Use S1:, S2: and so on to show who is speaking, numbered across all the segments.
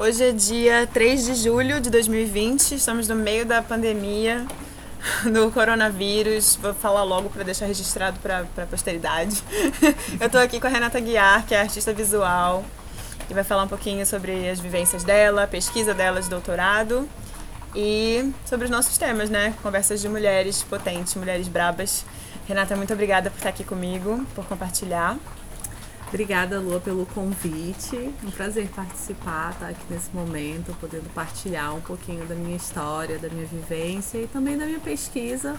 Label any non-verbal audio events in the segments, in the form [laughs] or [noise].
S1: Hoje é dia 3 de julho de 2020, estamos no meio da pandemia [laughs] do coronavírus. Vou falar logo para deixar registrado para a posteridade. [laughs] Eu estou aqui com a Renata Guiar, que é artista visual, e vai falar um pouquinho sobre as vivências dela, a pesquisa dela de doutorado e sobre os nossos temas, né? Conversas de mulheres potentes, mulheres brabas. Renata, muito obrigada por estar aqui comigo, por compartilhar.
S2: Obrigada, Lua, pelo convite. Um prazer participar, estar aqui nesse momento, podendo partilhar um pouquinho da minha história, da minha vivência e também da minha pesquisa,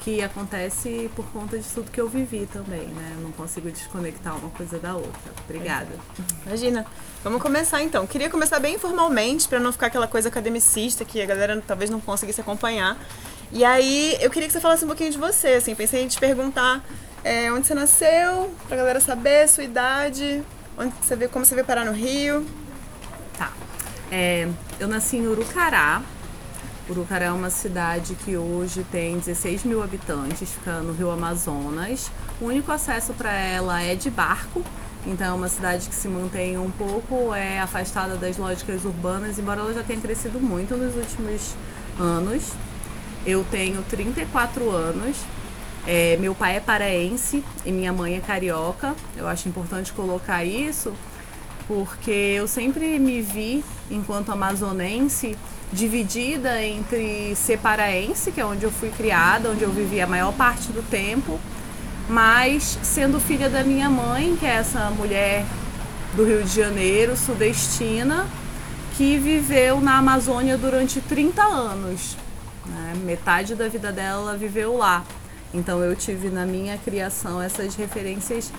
S2: que acontece por conta de tudo que eu vivi também, né? Eu não consigo desconectar uma coisa da outra. Obrigada.
S1: Imagina. Vamos começar então. Queria começar bem informalmente, para não ficar aquela coisa academicista que a galera talvez não conseguisse acompanhar. E aí, eu queria que você falasse um pouquinho de você, assim, pensei em te perguntar é, onde você nasceu, pra galera saber, sua idade, onde você veio, como você veio parar no Rio.
S2: Tá. É, eu nasci em Urucará. Urucará é uma cidade que hoje tem 16 mil habitantes, fica no Rio Amazonas. O único acesso para ela é de barco, então é uma cidade que se mantém um pouco é, afastada das lógicas urbanas, embora ela já tenha crescido muito nos últimos anos. Eu tenho 34 anos, é, meu pai é paraense e minha mãe é carioca. Eu acho importante colocar isso porque eu sempre me vi, enquanto amazonense, dividida entre ser paraense, que é onde eu fui criada, onde eu vivi a maior parte do tempo, mas sendo filha da minha mãe, que é essa mulher do Rio de Janeiro, sudestina, que viveu na Amazônia durante 30 anos. Né? Metade da vida dela viveu lá. Então eu tive na minha criação essas referências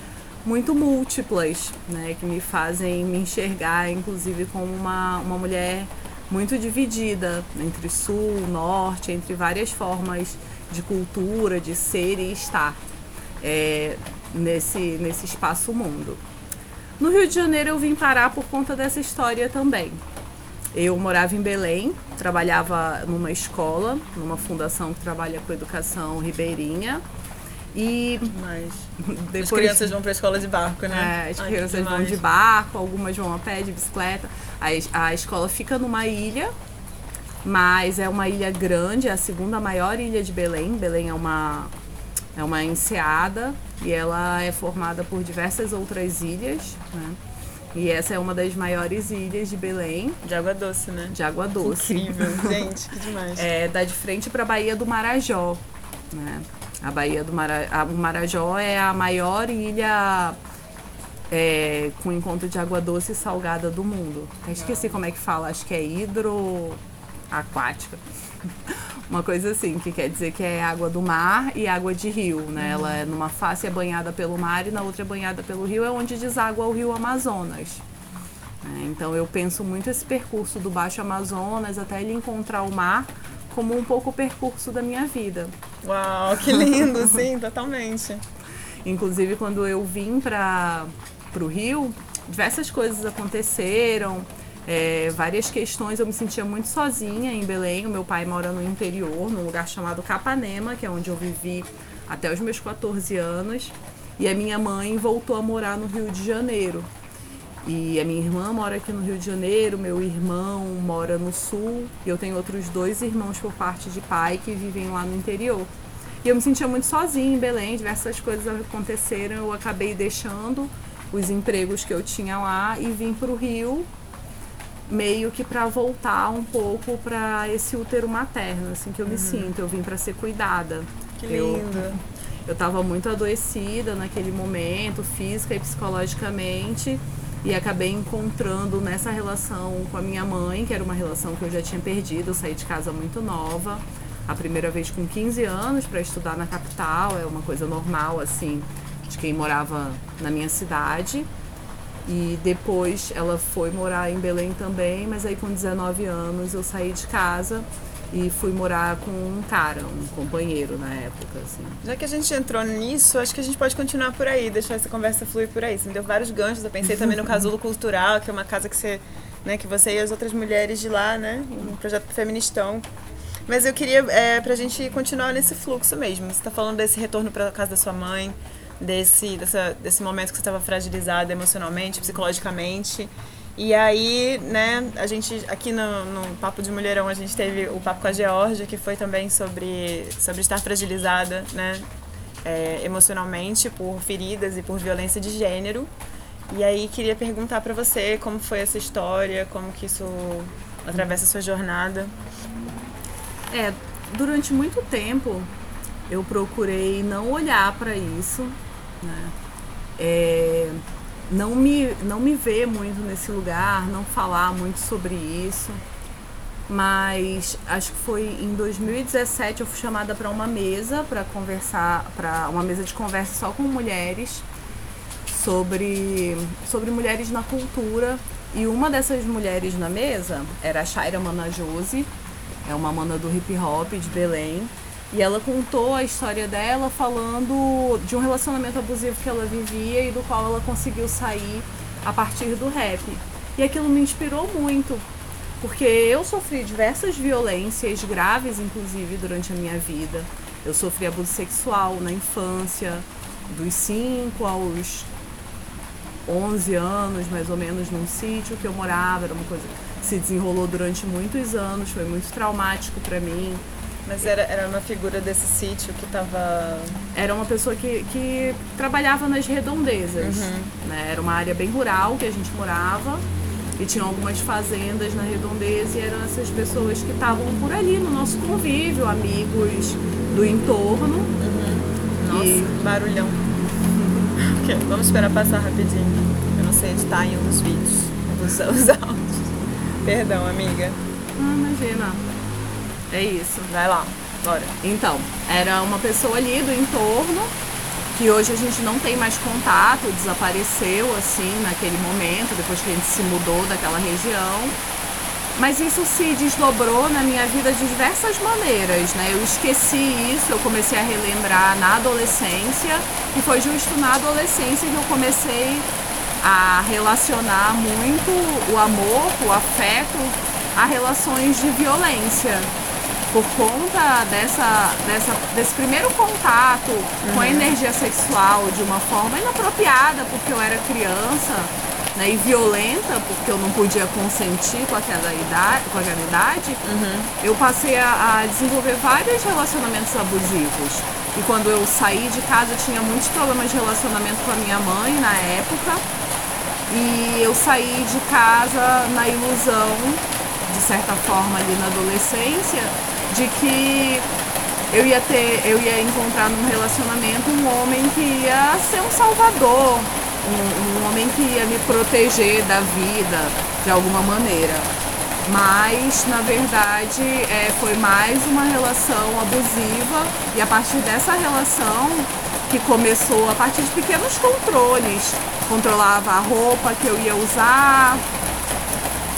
S2: muito múltiplas, né, que me fazem me enxergar, inclusive, como uma, uma mulher muito dividida entre sul, norte, entre várias formas de cultura, de ser e estar é, nesse, nesse espaço mundo. No Rio de Janeiro eu vim parar por conta dessa história também. Eu morava em Belém, trabalhava numa escola, numa fundação que trabalha com educação ribeirinha.
S1: E Mas [laughs] depois, as crianças vão para a escola de barco,
S2: né? É, as Ai, crianças vão de barco, algumas vão a pé, de bicicleta. A, a escola fica numa ilha, mas é uma ilha grande, é a segunda maior ilha de Belém. Belém é uma, é uma enseada e ela é formada por diversas outras ilhas, né? E essa é uma das maiores ilhas de Belém.
S1: De água doce, né?
S2: De água doce.
S1: Incrível, [laughs] gente, que demais.
S2: É, dá de frente para a Baía do Marajó, né? A Baía do Marajó, o Marajó é a maior ilha é, com encontro de água doce e salgada do mundo. Esqueci como é que fala, acho que é hidroaquática. Uma coisa assim, que quer dizer que é água do mar e água de rio, né? Ela é numa face é banhada pelo mar e na outra é banhada pelo rio, é onde deságua o rio Amazonas. É, então eu penso muito esse percurso do Baixo Amazonas até ele encontrar o mar como um pouco o percurso da minha vida.
S1: Uau, que lindo, [laughs] sim, totalmente.
S2: Inclusive quando eu vim para o Rio, diversas coisas aconteceram é, várias questões. Eu me sentia muito sozinha em Belém. O meu pai mora no interior, num lugar chamado Capanema, que é onde eu vivi até os meus 14 anos. E a minha mãe voltou a morar no Rio de Janeiro. E a minha irmã mora aqui no Rio de Janeiro, meu irmão mora no sul, e eu tenho outros dois irmãos por parte de pai que vivem lá no interior. E eu me sentia muito sozinha em Belém, diversas coisas aconteceram, eu acabei deixando os empregos que eu tinha lá e vim para o Rio meio que para voltar um pouco para esse útero materno, assim que eu me uhum. sinto. Eu vim para ser cuidada.
S1: Que lindo.
S2: Eu, eu tava muito adoecida naquele momento, física e psicologicamente, e acabei encontrando nessa relação com a minha mãe, que era uma relação que eu já tinha perdido, eu saí de casa muito nova, a primeira vez com 15 anos para estudar na capital, é uma coisa normal assim, de quem morava na minha cidade. E depois ela foi morar em Belém também, mas aí com 19 anos eu saí de casa e fui morar com um cara, um companheiro na época, assim.
S1: Já que a gente entrou nisso, acho que a gente pode continuar por aí, deixar essa conversa fluir por aí. Você me deu vários ganchos, eu pensei também no Casulo Cultural, que é uma casa que você, né, que você e as outras mulheres de lá, né, um projeto feministão. Mas eu queria, é, pra gente continuar nesse fluxo mesmo. Você tá falando desse retorno pra casa da sua mãe, desse, dessa, desse momento que você estava fragilizada emocionalmente, psicologicamente. E aí, né, a gente aqui no, no, Papo de Mulherão a gente teve o papo com a Georgia, que foi também sobre, sobre estar fragilizada, né, é, emocionalmente por feridas e por violência de gênero. E aí queria perguntar para você como foi essa história, como que isso atravessa a sua jornada.
S2: É, durante muito tempo eu procurei não olhar para isso, né? É, não me, não me ver muito nesse lugar, não falar muito sobre isso. Mas acho que foi em 2017 eu fui chamada para uma mesa para conversar, para uma mesa de conversa só com mulheres sobre, sobre mulheres na cultura. E uma dessas mulheres na mesa era a Shaira Manajose, é uma mana do hip hop de Belém. E ela contou a história dela falando de um relacionamento abusivo que ela vivia e do qual ela conseguiu sair a partir do rap. E aquilo me inspirou muito, porque eu sofri diversas violências graves, inclusive, durante a minha vida. Eu sofri abuso sexual na infância, dos 5 aos 11 anos, mais ou menos, num sítio que eu morava. Era uma coisa que se desenrolou durante muitos anos, foi muito traumático para mim.
S1: Mas era, era uma figura desse sítio que estava.
S2: Era uma pessoa que, que trabalhava nas redondezas. Uhum. Né? Era uma área bem rural que a gente morava. E tinha algumas fazendas na redondeza e eram essas pessoas que estavam por ali no nosso convívio, amigos do entorno.
S1: Uhum. Nossa, e... barulhão. [laughs] okay, vamos esperar passar rapidinho. Eu não sei editar em um dos vídeos. Os [laughs] áudios. Perdão, amiga.
S2: Ah, imagina. É isso.
S1: Vai lá, bora.
S2: Então, era uma pessoa ali do entorno que hoje a gente não tem mais contato, desapareceu assim naquele momento, depois que a gente se mudou daquela região. Mas isso se desdobrou na minha vida de diversas maneiras, né? Eu esqueci isso, eu comecei a relembrar na adolescência e foi justo na adolescência que eu comecei a relacionar muito o amor, o afeto a relações de violência por conta dessa, dessa, desse primeiro contato uhum. com a uhum. energia sexual de uma forma inapropriada, porque eu era criança, né, e violenta, porque eu não podia consentir com aquela idade, com aquela idade uhum. eu passei a, a, desenvolver vários relacionamentos abusivos. E quando eu saí de casa, eu tinha muitos problemas de relacionamento com a minha mãe na época. E eu saí de casa na ilusão, de certa forma, ali na adolescência, de que eu ia ter, eu ia encontrar num relacionamento um homem que ia ser um salvador, um, um homem que ia me proteger da vida de alguma maneira. Mas na verdade é, foi mais uma relação abusiva e a partir dessa relação que começou a partir de pequenos controles, controlava a roupa que eu ia usar,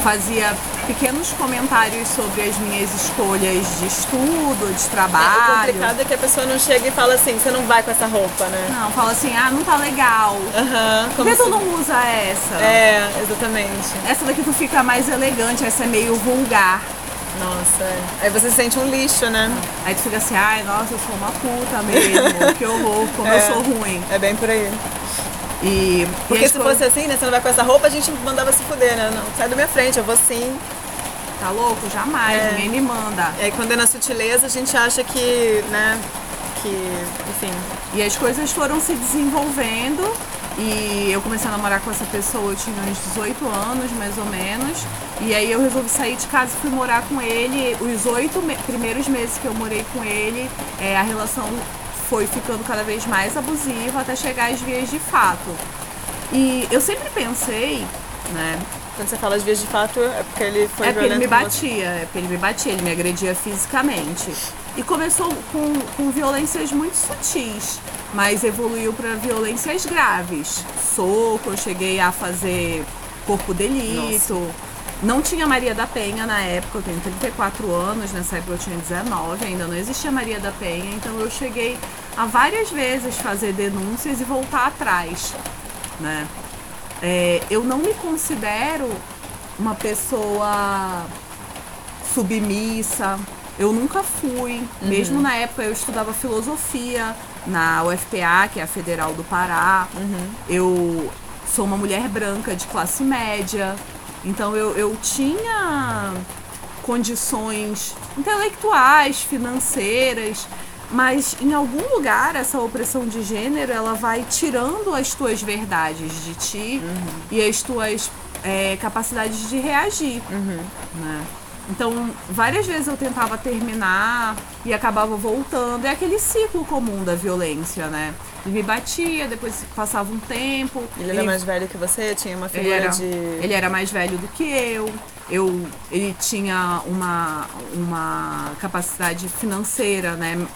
S2: fazia pequenos comentários sobre as minhas escolhas de estudo, de trabalho. É,
S1: o complicado é que a pessoa não chega e fala assim, você não vai com essa roupa, né?
S2: Não, fala assim, ah, não tá legal.
S1: Aham.
S2: Uhum, Por que tu não usa essa?
S1: É, exatamente.
S2: Essa daqui tu fica mais elegante, essa é meio vulgar.
S1: Nossa, é. aí você se sente um lixo, né?
S2: Aí tu fica assim, ai, nossa, eu sou uma puta mesmo, que horror, como é, eu sou ruim.
S1: É bem por aí.
S2: E,
S1: Porque e se fosse assim, né? Você não vai com essa roupa, a gente mandava se fuder, né? Não, sai da minha frente, eu vou sim.
S2: Tá louco? Jamais, é. ninguém me manda.
S1: E aí quando é na sutileza, a gente acha que, né? Que, enfim.
S2: E as coisas foram se desenvolvendo e eu comecei a namorar com essa pessoa, eu tinha uns 18 anos, mais ou menos. E aí eu resolvi sair de casa e fui morar com ele. Os oito me primeiros meses que eu morei com ele, é, a relação foi ficando cada vez mais abusiva até chegar às vias de fato. E eu sempre pensei, né?
S1: Quando você fala de vias de fato, é porque ele foi
S2: É porque ele me batia, é porque ele me batia, ele me agredia fisicamente. E começou com, com violências muito sutis, mas evoluiu para violências graves. Soco, eu cheguei a fazer corpo delito. Nossa. Não tinha Maria da Penha na época, eu tenho 34 anos, nessa época eu tinha 19, ainda não existia Maria da Penha, então eu cheguei a várias vezes fazer denúncias e voltar atrás, né? É, eu não me considero uma pessoa submissa, eu nunca fui. Uhum. Mesmo na época eu estudava filosofia na UFPA, que é a Federal do Pará. Uhum. Eu sou uma mulher branca de classe média Então eu, eu tinha condições intelectuais, financeiras, mas em algum lugar essa opressão de gênero ela vai tirando as tuas verdades de ti uhum. e as tuas é, capacidades de reagir.
S1: Uhum.
S2: Né? Então, várias vezes eu tentava terminar e acabava voltando. É aquele ciclo comum da violência, né? Ele me batia, depois passava um tempo.
S1: Ele, ele era mais velho que você? Tinha uma figura
S2: ele era,
S1: de.
S2: Ele era mais velho do que eu. eu ele tinha uma, uma capacidade financeira, né?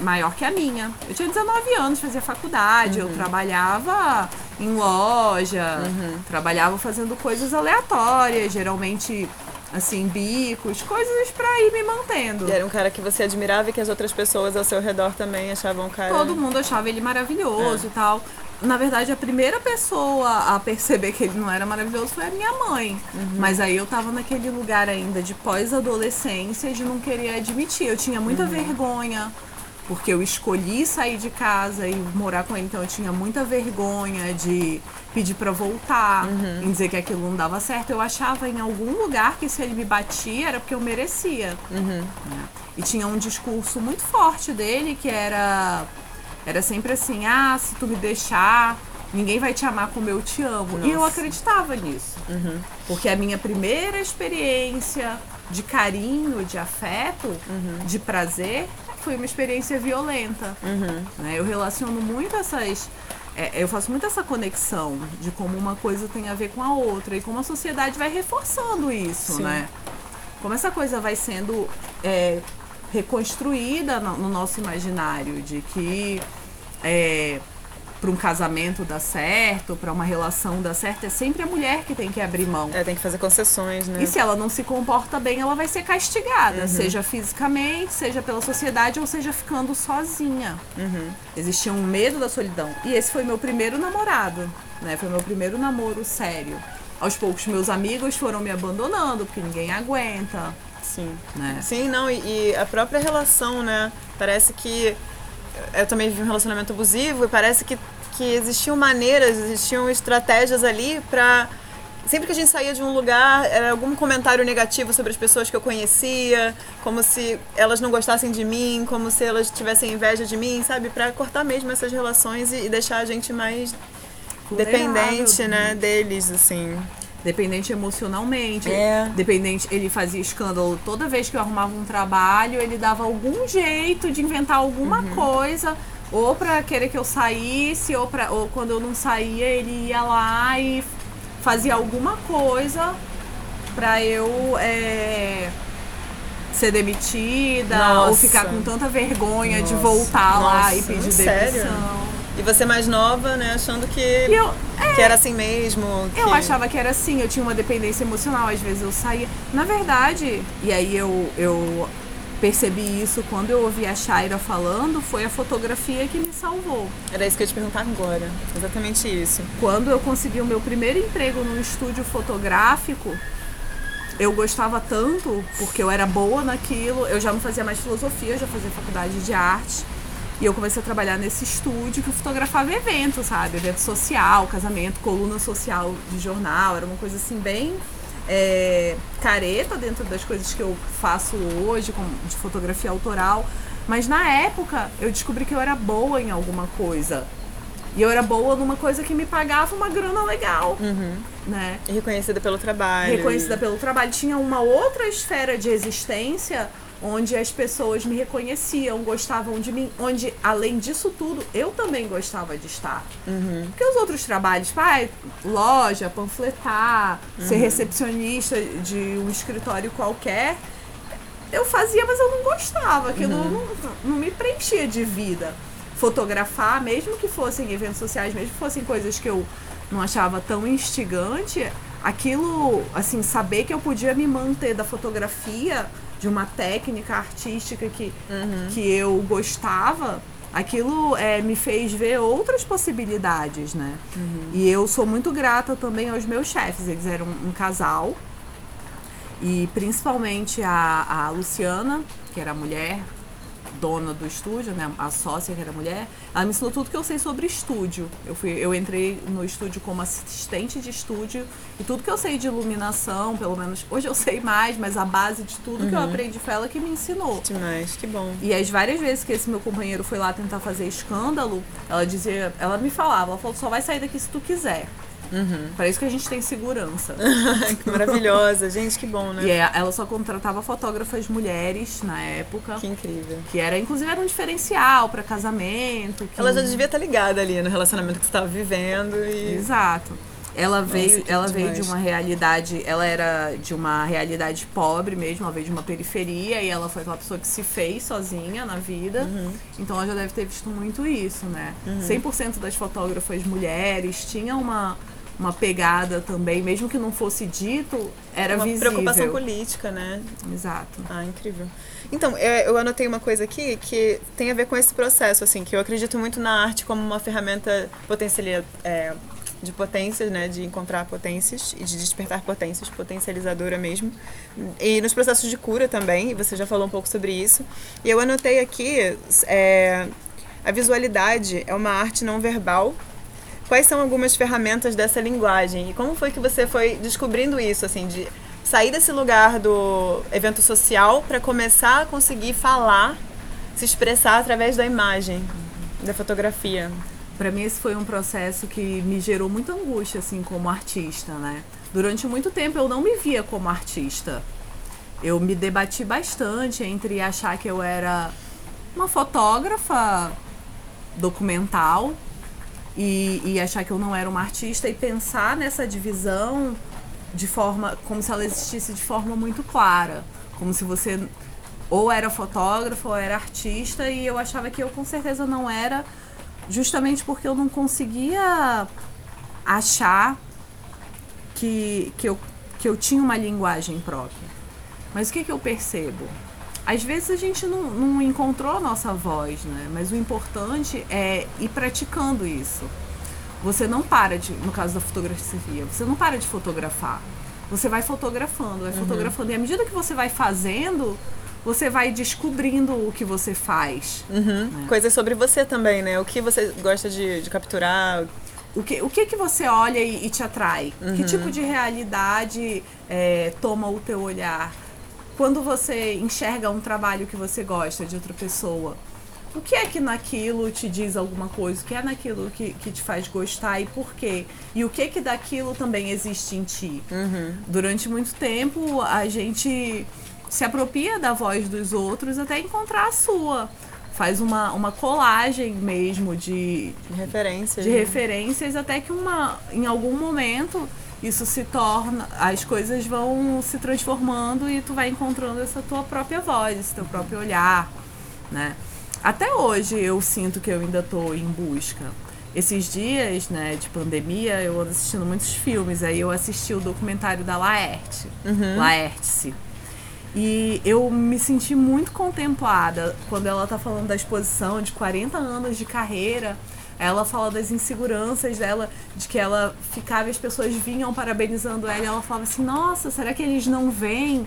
S2: maior que a minha. Eu tinha 19 anos, fazia faculdade, uhum. eu trabalhava em loja, uhum. trabalhava fazendo coisas aleatórias, geralmente assim, bicos, coisas para ir me mantendo.
S1: E era um cara que você admirava e que as outras pessoas ao seu redor também achavam o cara.
S2: Todo mundo achava ele maravilhoso é. e tal. Na verdade, a primeira pessoa a perceber que ele não era maravilhoso foi a minha mãe. Uhum. Mas aí eu tava naquele lugar ainda de pós-adolescência de não querer admitir. Eu tinha muita uhum. vergonha porque eu escolhi sair de casa e morar com ele, então eu tinha muita vergonha de pedir para voltar, uhum. em dizer que aquilo não dava certo. Eu achava em algum lugar que se ele me batia era porque eu merecia.
S1: Uhum.
S2: Né? E tinha um discurso muito forte dele que era era sempre assim: ah, se tu me deixar, ninguém vai te amar como eu te amo. Nossa. E eu acreditava nisso.
S1: Uhum.
S2: Porque a minha primeira experiência de carinho, de afeto,
S1: uhum.
S2: de prazer, foi uma experiência violenta.
S1: Uhum.
S2: Né? Eu relaciono muito essas. É, eu faço muito essa conexão de como uma coisa tem a ver com a outra e como a sociedade vai reforçando isso, Sim. né? Como essa coisa vai sendo é, reconstruída no, no, nosso imaginário de que é, para um casamento dar certo, para uma relação dar certo, é sempre a mulher que tem que abrir mão.
S1: É, tem que fazer concessões, né?
S2: E se ela não se comporta bem, ela vai ser castigada, uhum. seja fisicamente, seja pela sociedade ou seja ficando sozinha.
S1: Uhum.
S2: Existia um medo da solidão. E esse foi meu primeiro namorado, né? Foi meu primeiro namoro sério. Aos poucos meus amigos foram me abandonando, porque ninguém aguenta.
S1: Sim.
S2: Né?
S1: Sim, não, e, e a própria relação, né? Parece que eu também vivi um relacionamento abusivo e parece que, que existiam maneiras, existiam estratégias ali para sempre que a gente saía de um lugar, era algum comentário negativo sobre as pessoas que eu conhecia, como se elas não gostassem de mim, como se elas tivessem inveja de mim, sabe? Para cortar mesmo essas relações e, e deixar a gente mais dependente, né, deles, assim
S2: dependente emocionalmente,
S1: é.
S2: dependente, ele fazia escândalo toda vez que eu arrumava um trabalho, ele dava algum jeito de inventar alguma uhum. coisa, ou para querer que eu saísse, ou, pra, ou quando eu não saía, ele ia lá e fazia alguma coisa para eu é, ser demitida,
S1: Nossa.
S2: ou ficar com tanta vergonha Nossa. de voltar Nossa. lá e pedir demissão.
S1: Sério? E você mais nova, né, achando que, eu, é, que era assim mesmo. Que...
S2: Eu achava que era assim, eu tinha uma dependência emocional, às vezes eu saía. Na verdade, e aí eu, eu percebi isso quando eu ouvi a Shaira falando, foi a fotografia que me salvou.
S1: Era isso que eu ia te perguntar agora. Exatamente isso.
S2: Quando eu consegui o meu primeiro emprego num estúdio fotográfico, eu gostava tanto, porque eu era boa naquilo, eu já não fazia mais filosofia, eu já fazia faculdade de arte. E eu comecei a trabalhar nesse estúdio que fotografava evento, sabe? Evento social, casamento, coluna social de jornal. Era uma coisa assim bem é, careta dentro das coisas que eu faço hoje, com, de fotografia autoral. Mas na época eu descobri que eu era boa em alguma coisa. E eu era boa numa coisa que me pagava uma grana legal.
S1: Uhum.
S2: Né?
S1: Reconhecida pelo trabalho.
S2: Reconhecida pelo trabalho. Tinha uma outra esfera de existência onde as pessoas me reconheciam, gostavam de mim, onde além disso tudo eu também gostava de estar.
S1: Uhum.
S2: Porque os outros trabalhos, pai, loja, panfletar, uhum. ser recepcionista de um escritório qualquer, eu fazia, mas eu não gostava, aquilo uhum. não, não me preenchia de vida. Fotografar, mesmo que fossem eventos sociais, mesmo que fossem coisas que eu não achava tão instigante, aquilo, assim, saber que eu podia me manter da fotografia de uma técnica artística que,
S1: uhum.
S2: que eu gostava, aquilo é, me fez ver outras possibilidades, né?
S1: Uhum.
S2: E eu sou muito grata também aos meus chefes. Eles eram um casal. E principalmente a, a Luciana, que era mulher dona do estúdio, né, a sócia que era mulher, ela me ensinou tudo que eu sei sobre estúdio. Eu fui, eu entrei no estúdio como assistente de estúdio e tudo que eu sei de iluminação, pelo menos hoje eu sei mais, mas a base de tudo uhum. que eu uhum. aprendi foi ela que me ensinou.
S1: Demais, que bom.
S2: E as várias vezes que esse meu companheiro foi lá tentar fazer escândalo, ela dizia, ela me falava, ela falou, só vai sair daqui se tu quiser. Uhum. Para isso que a gente tem segurança. [laughs]
S1: que maravilhosa, gente, que bom, né?
S2: E é, ela só contratava fotógrafas mulheres na época.
S1: Que incrível.
S2: Que era, inclusive, era um diferencial para casamento. Que...
S1: Ela já devia estar ligada ali no relacionamento que você estava vivendo. E...
S2: Exato. Ela veio, Nossa, ela veio de uma realidade, ela era de uma realidade pobre mesmo, ela veio de uma periferia e ela foi aquela pessoa que se fez sozinha na vida. Uhum. Então ela já deve ter visto muito isso, né? Uhum. 100% das fotógrafas mulheres tinham uma uma pegada também, mesmo que não fosse dito, era
S1: uma
S2: visível.
S1: preocupação política, né?
S2: Exato.
S1: Ah, incrível. Então, eu anotei uma coisa aqui que tem a ver com esse processo, assim, que eu acredito muito na arte como uma ferramenta potencial, é, de potências, né, de encontrar potências e de despertar potências, potencializadora mesmo. E nos processos de cura também, você já falou um pouco sobre isso. E eu anotei aqui, é, a visualidade é uma arte não verbal quais são algumas ferramentas dessa linguagem e como foi que você foi descobrindo isso, assim, de sair desse lugar do evento social para começar a conseguir falar, se expressar através da imagem, da fotografia?
S2: Para mim esse foi um processo que me gerou muita angústia assim como artista, né? Durante muito tempo eu não me via como artista. Eu me debati bastante entre achar que eu era uma fotógrafa documental e, e achar que eu não era uma artista e pensar nessa divisão de forma como se ela existisse de forma muito clara, como se você ou era fotógrafo ou era artista e eu achava que eu com certeza não era, justamente porque eu não conseguia achar que, que, eu, que eu tinha uma linguagem própria. Mas o que, que eu percebo? Às vezes a gente não, não encontrou a nossa voz, né? Mas o importante é ir praticando isso. Você não para de, no caso da fotografia, você não para de fotografar. Você vai fotografando, vai uhum. fotografando. E à medida que você vai fazendo, você vai descobrindo o que você faz.
S1: Uhum. Né? Coisas sobre você também, né? O que você gosta de, de capturar.
S2: O que, o que que você olha e, e te atrai? Uhum. Que tipo de realidade é, toma o teu olhar? Quando você enxerga um trabalho que você gosta de outra pessoa, o que é que naquilo te diz alguma coisa? O que é naquilo que, que te faz gostar e por quê? E o que que daquilo também existe em ti? Uhum. Durante muito tempo, a gente se apropria da voz dos outros até encontrar a sua. Faz uma, uma colagem mesmo de,
S1: de referências.
S2: De né? referências, até que uma, em algum momento isso se torna, as coisas vão se transformando e tu vai encontrando essa tua própria voz, esse teu próprio olhar, né? Até hoje eu sinto que eu ainda estou em busca. Esses dias, né, de pandemia, eu ando assistindo muitos filmes. Aí eu assisti o documentário da Laerte, uhum. Laerte. E eu me senti muito contemplada quando ela tá falando da exposição de 40 anos de carreira ela fala das inseguranças dela, de que ela ficava e as pessoas vinham parabenizando ela e ela falava assim: Nossa, será que eles não veem?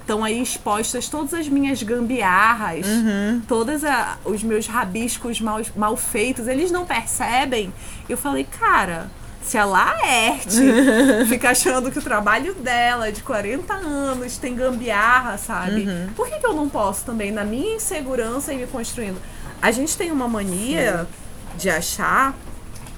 S2: Estão aí expostas todas as minhas gambiarras, uhum. todos os meus rabiscos mal, mal feitos, eles não percebem. Eu falei, cara, se a Laerte [laughs] fica achando que o trabalho dela de 40 anos tem gambiarra, sabe? Uhum. Por que, que eu não posso também, na minha insegurança, ir me construindo? A gente tem uma mania. Sim de achar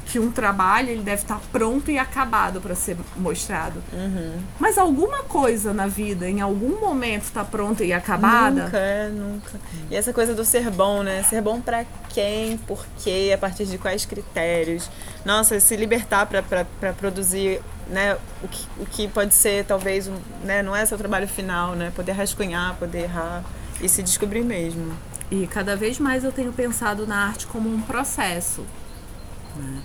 S2: que um trabalho ele deve estar pronto e acabado para ser mostrado. Uhum. Mas alguma coisa na vida, em algum momento, está pronta e acabada?
S1: Nunca, é, nunca. E essa coisa do ser bom, né? Ser bom para quem, por quê, a partir de quais critérios. Nossa, se libertar para produzir né, o, que, o que pode ser, talvez, um, né, não é seu trabalho final, né? Poder rascunhar, poder errar e se descobrir mesmo.
S2: E cada vez mais eu tenho pensado na arte como um processo. Né?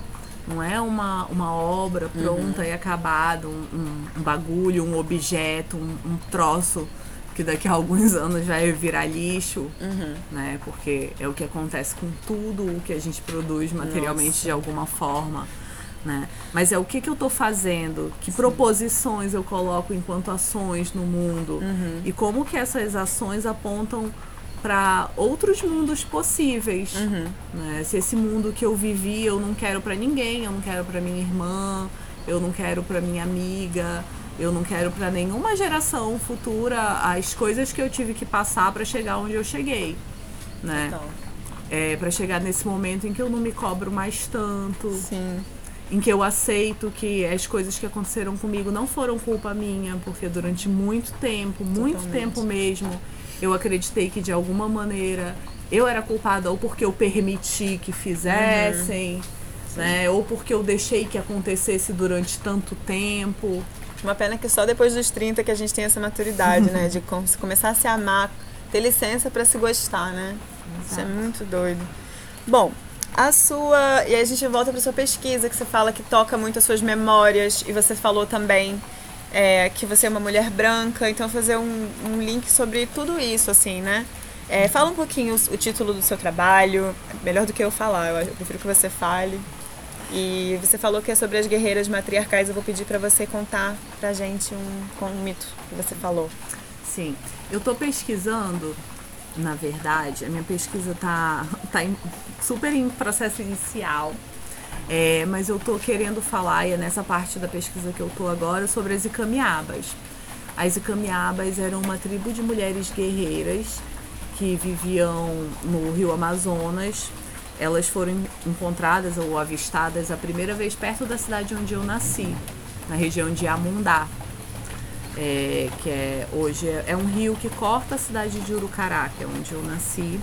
S2: Não é uma, uma obra uhum. pronta uhum. e acabada, um, um, um, bagulho, um objeto, um, um, troço que daqui a alguns [laughs] anos vai virar lixo, uhum. né? Porque é o que acontece com tudo o que a gente produz materialmente Nossa. de alguma forma. Né? Mas é o que, que eu estou fazendo, que Sim. proposições eu coloco enquanto ações no mundo uhum. e como que essas ações apontam para outros mundos possíveis. Né? Se esse mundo que eu vivi eu não quero para ninguém, eu não quero para minha irmã, eu não quero para minha amiga, eu não quero para nenhuma geração futura as coisas que eu tive que passar para chegar onde eu cheguei, né?
S1: Então,
S2: É, para chegar nesse momento em que eu não me cobro mais tanto,
S1: sim.
S2: em que eu aceito que as coisas que aconteceram comigo não foram culpa minha, porque durante muito tempo, muito
S1: Totalmente.
S2: tempo mesmo, eu acreditei que de alguma maneira eu era culpada ou porque eu permiti que fizessem, né? Ou porque eu deixei que acontecesse durante tanto tempo.
S1: Uma pena que só depois dos 30 que a gente tem essa maturidade, né? De com- começar a se amar, ter licença pra se gostar, né? Isso é
S2: Exato.
S1: muito doido. Bom, a sua. E aí a gente volta pra sua pesquisa, que você fala que toca muito as suas memórias, e você falou também é, que você é uma mulher branca, então fazer um, um link sobre tudo isso, assim, né? É, fala um pouquinho o, o título do seu trabalho, melhor do que eu falar, eu, prefiro que você fale. E você falou que é sobre as guerreiras matriarcais. Eu vou pedir pra você contar pra gente um, um mito que você falou.
S2: Sim, eu tô pesquisando, na verdade, a minha pesquisa tá, tá em- super em processo inicial, é, mas eu tô querendo falar, e é nessa parte da pesquisa que eu tô agora, sobre as Icamiabas. As Icamiabas eram uma tribo de mulheres guerreiras que viviam no rio Amazonas. Elas foram encontradas ou avistadas a primeira vez perto da cidade onde eu nasci, na região de Amundá é, que é hoje é, é um rio que corta a cidade de Urucará, que é onde eu nasci.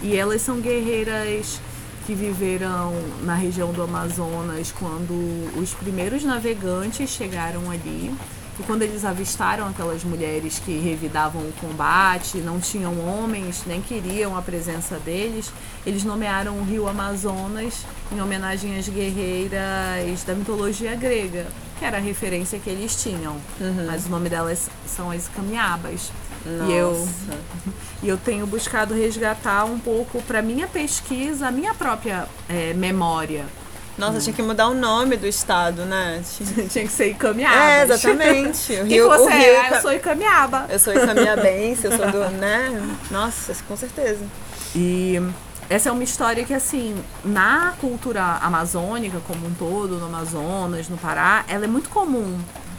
S2: E elas são guerreiras que viveram na região do Amazonas quando os primeiros navegantes chegaram ali. E quando eles avistaram aquelas mulheres que revidavam o combate, não tinham homens, nem queriam a presença deles, eles nomearam o rio Amazonas em homenagem às guerreiras da mitologia grega, que era a referência que eles tinham. Mas o nome delas são as Camiabas. E eu,
S1: Nossa.
S2: e eu tenho buscado resgatar um pouco para minha pesquisa, a minha própria eh, memória.
S1: Nossa, tinha que mudar o nome do estado, né? Tinha- [laughs]
S2: Tinha que ser Icamiabas.
S1: É, exatamente. O
S2: que [laughs]
S1: Rio,
S2: você
S1: o Rio
S2: é? Eu sou Icamiaba.
S1: Eu sou Icamiabense, [laughs] eu sou do. né? Nossa, com certeza.
S2: E essa é uma história que, assim, na cultura amazônica como um todo, no Amazonas, no Pará, ela é muito comum.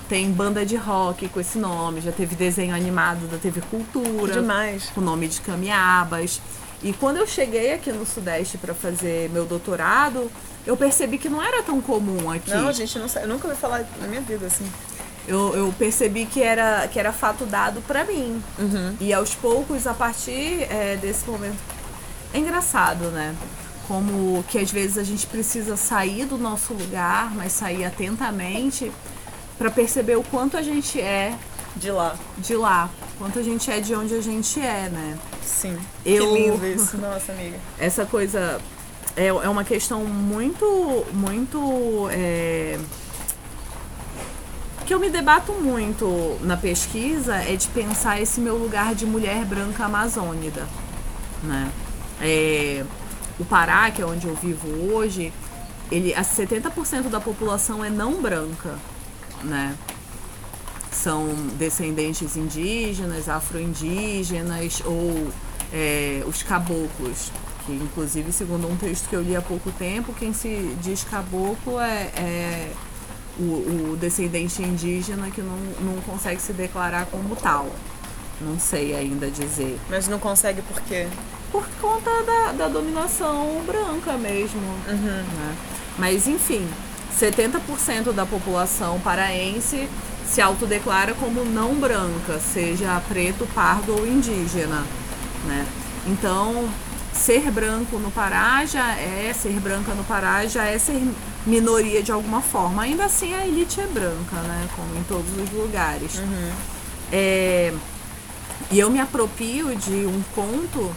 S2: Tem banda de rock com esse nome, já teve desenho animado da TV Cultura.
S1: Demais.
S2: com o nome de Camiabas. E quando eu cheguei aqui no Sudeste para fazer meu doutorado, eu percebi que não era tão comum aqui.
S1: Não, gente, eu não eu nunca ouvi falar na minha vida assim.
S2: Eu, eu percebi que era, que era fato dado para mim. E aos poucos, a partir é, desse momento. É engraçado, né? Como que às vezes a gente precisa sair do nosso lugar, mas sair atentamente para perceber o quanto a gente é
S1: De lá.
S2: de lá, quanto a gente é de onde a gente é, né?
S1: Sim.
S2: Eu-
S1: Que lindo isso. Nossa, amiga.
S2: essa coisa é, é uma questão muito, muito. é, que eu me debato muito na pesquisa é de pensar esse meu lugar de mulher branca amazônida. Né? É, o Pará, que é onde eu vivo hoje, ele, a 70% da população é não branca. Né? são descendentes indígenas, afro-indígenas ou é, os caboclos. Que, inclusive, segundo um texto que eu li há pouco tempo, quem se diz caboclo é, é o, o descendente indígena que não, não consegue se declarar como tal. Não sei ainda dizer.
S1: Mas não consegue por quê?
S2: Por conta da, da dominação branca mesmo. né? Mas enfim, 70% da população paraense se autodeclara como não branca, seja preto, pardo ou indígena. Né? Então, ser branco no Pará já é, ser branca no Pará já é ser minoria de alguma forma. Ainda assim, a elite é branca, né? Como em todos os lugares. É, e eu me apropio de um conto,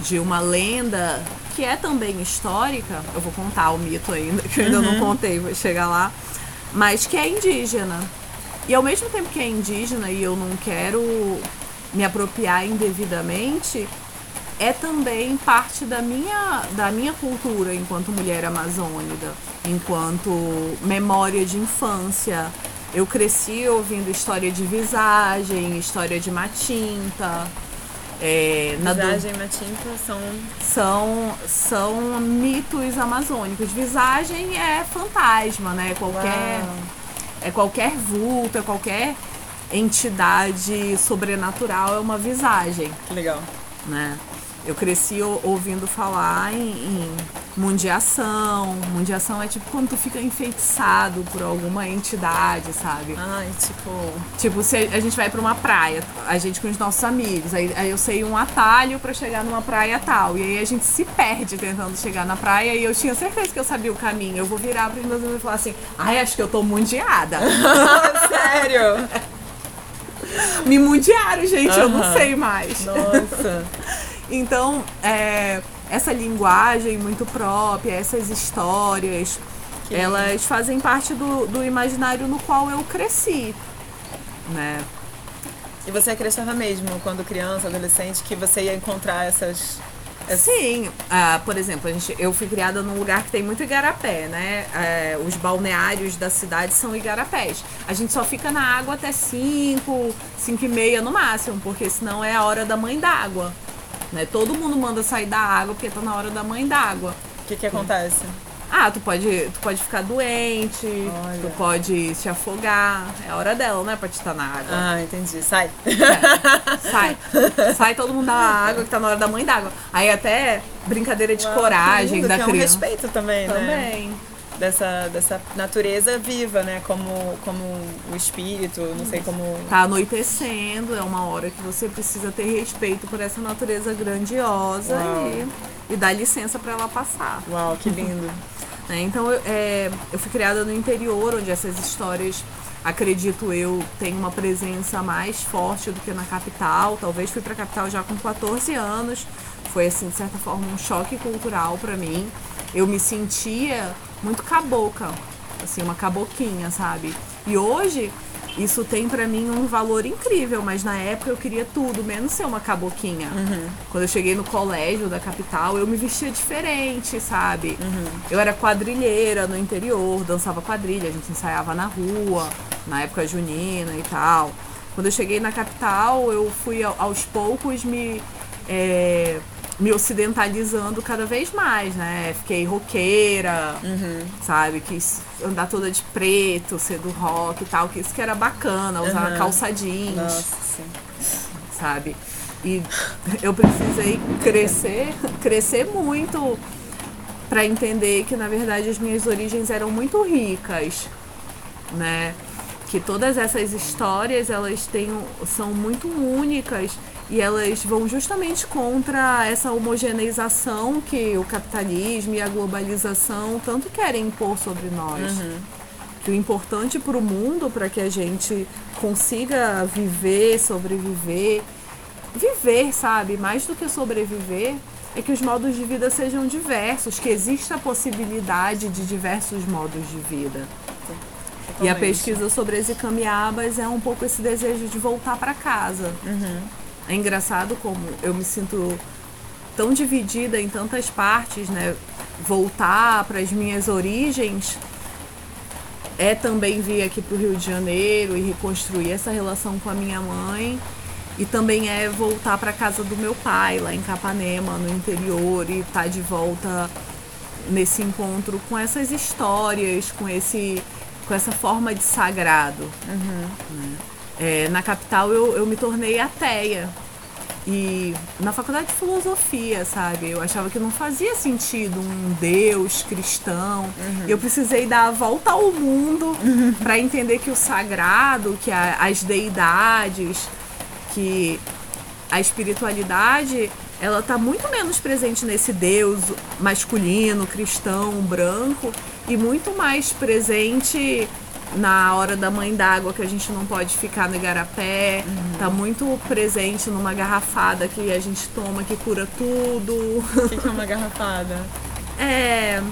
S2: de uma lenda que é também histórica. Eu vou contar o mito ainda, [laughs] que eu ainda não contei, vou chegar lá. Mas que é indígena. E ao mesmo tempo que é indígena e eu não quero me apropriar indevidamente, é também parte da minha, da minha cultura enquanto mulher amazônica, enquanto memória de infância. Eu cresci ouvindo história de visagem, história de matinta. É, na
S1: Visagem e Matinta são.
S2: são, são mitos amazônicos. Visagem é fantasma, né? Qualquer,
S1: Uau.
S2: é qualquer vulto, é qualquer entidade sobrenatural é uma visagem,
S1: Que legal.
S2: né? Eu cresci ou- ouvindo falar em, em mundiação. Mundiação é tipo quando tu fica enfeitiçado por alguma entidade, sabe?
S1: Ai, tipo.
S2: Tipo, se a gente vai pra uma praia, a gente com os nossos amigos, aí, aí eu sei um atalho pra chegar numa praia tal. E aí a gente se perde tentando chegar na praia e eu tinha certeza que eu sabia o caminho. Eu vou virar pros meus amigos e falar assim, ai, acho que eu tô mundiada. [laughs]
S1: Sério?
S2: Me mundiaram, gente, eu não sei mais.
S1: Nossa. [laughs]
S2: Então, é, essa linguagem muito própria, essas histórias,
S1: Que
S2: elas fazem parte do, do imaginário no qual eu cresci. Né?
S1: E você acreditava mesmo, quando criança, adolescente, que você ia encontrar essas. essas...
S2: Sim, ah, por exemplo, a gente, eu fui criada num lugar que tem muito igarapé, né? É, os balneários da cidade são igarapés. A gente só fica na água até 5, 5 e meia no máximo, porque senão é a hora da mãe d'água. Né? Todo mundo manda sair da água porque tá na hora da mãe d'água.
S1: O que que acontece?
S2: Ah, tu pode, tu pode ficar doente,
S1: Olha.
S2: tu pode se afogar. É a hora dela, né, pra te estar na água.
S1: Ah, entendi. Sai. [laughs]
S2: Sai. Sai todo mundo da água que tá na hora da mãe d'água. Aí até brincadeira de
S1: Uau,
S2: coragem
S1: lindo,
S2: da
S1: que é um
S2: criança.
S1: respeito também, né?
S2: Também.
S1: Dessa, dessa natureza viva, né? Como, como o espírito, não sei como.
S2: Tá anoitecendo, é uma hora que você precisa ter respeito por essa natureza grandiosa e, e dar licença pra ela passar.
S1: Uau, que lindo. [laughs]
S2: né? Então eu, é, eu fui criada no interior, onde essas histórias, acredito eu, têm uma presença mais forte do que na capital. Talvez fui pra capital já com 14 anos. Foi, assim, de certa forma, um choque cultural pra mim. Eu me sentia muito caboca, assim, uma caboquinha, sabe? E hoje isso tem pra mim um valor incrível, mas na época eu queria tudo, menos ser uma caboquinha. Quando eu cheguei no colégio da capital, eu me vestia diferente, sabe? Eu era quadrilheira no interior, dançava quadrilha, a gente ensaiava na rua, na época junina e tal. Quando eu cheguei na capital, eu fui ao- aos poucos me. é, me ocidentalizando cada vez mais, né? Fiquei roqueira, sabe? Quis andar toda de preto, ser do rock e tal, que isso que era bacana, usar
S1: Uhum.
S2: calça jeans
S1: Nossa, sim.
S2: sabe? E eu precisei crescer, crescer muito para entender que na verdade as minhas origens eram muito ricas, né? Que todas essas histórias elas têm, são muito únicas e elas vão justamente contra essa homogeneização que o capitalismo e a globalização tanto querem impor sobre nós que o importante para o mundo, para que a gente consiga viver, sobreviver, viver, sabe? Mais do que sobreviver, é que os modos de vida sejam diversos, que exista a possibilidade de diversos modos de vida. E a
S1: Totalmente.
S2: pesquisa sobre as icamiabas é um pouco esse desejo de voltar para casa. É engraçado como eu me sinto tão dividida em tantas partes, né? Voltar para as minhas origens é também vir aqui para o Rio de Janeiro e reconstruir essa relação com a minha mãe. E também é voltar para casa do meu pai, lá em Capanema, no interior, e estar de volta nesse encontro com essas histórias, com esse com essa forma de sagrado. né? É, na capital eu, eu me tornei ateia. E na faculdade de filosofia, sabe? Eu achava que não fazia sentido um Deus cristão. E eu precisei dar a volta ao mundo para entender que o sagrado, que a- as deidades, que a espiritualidade, ela tá muito menos presente nesse Deus masculino, cristão, branco e muito mais presente na hora da mãe d'água que a gente não pode ficar no igarapé, tá muito presente numa garrafada que a gente toma que cura tudo.
S1: O que, que é uma garrafada? [laughs]
S2: É,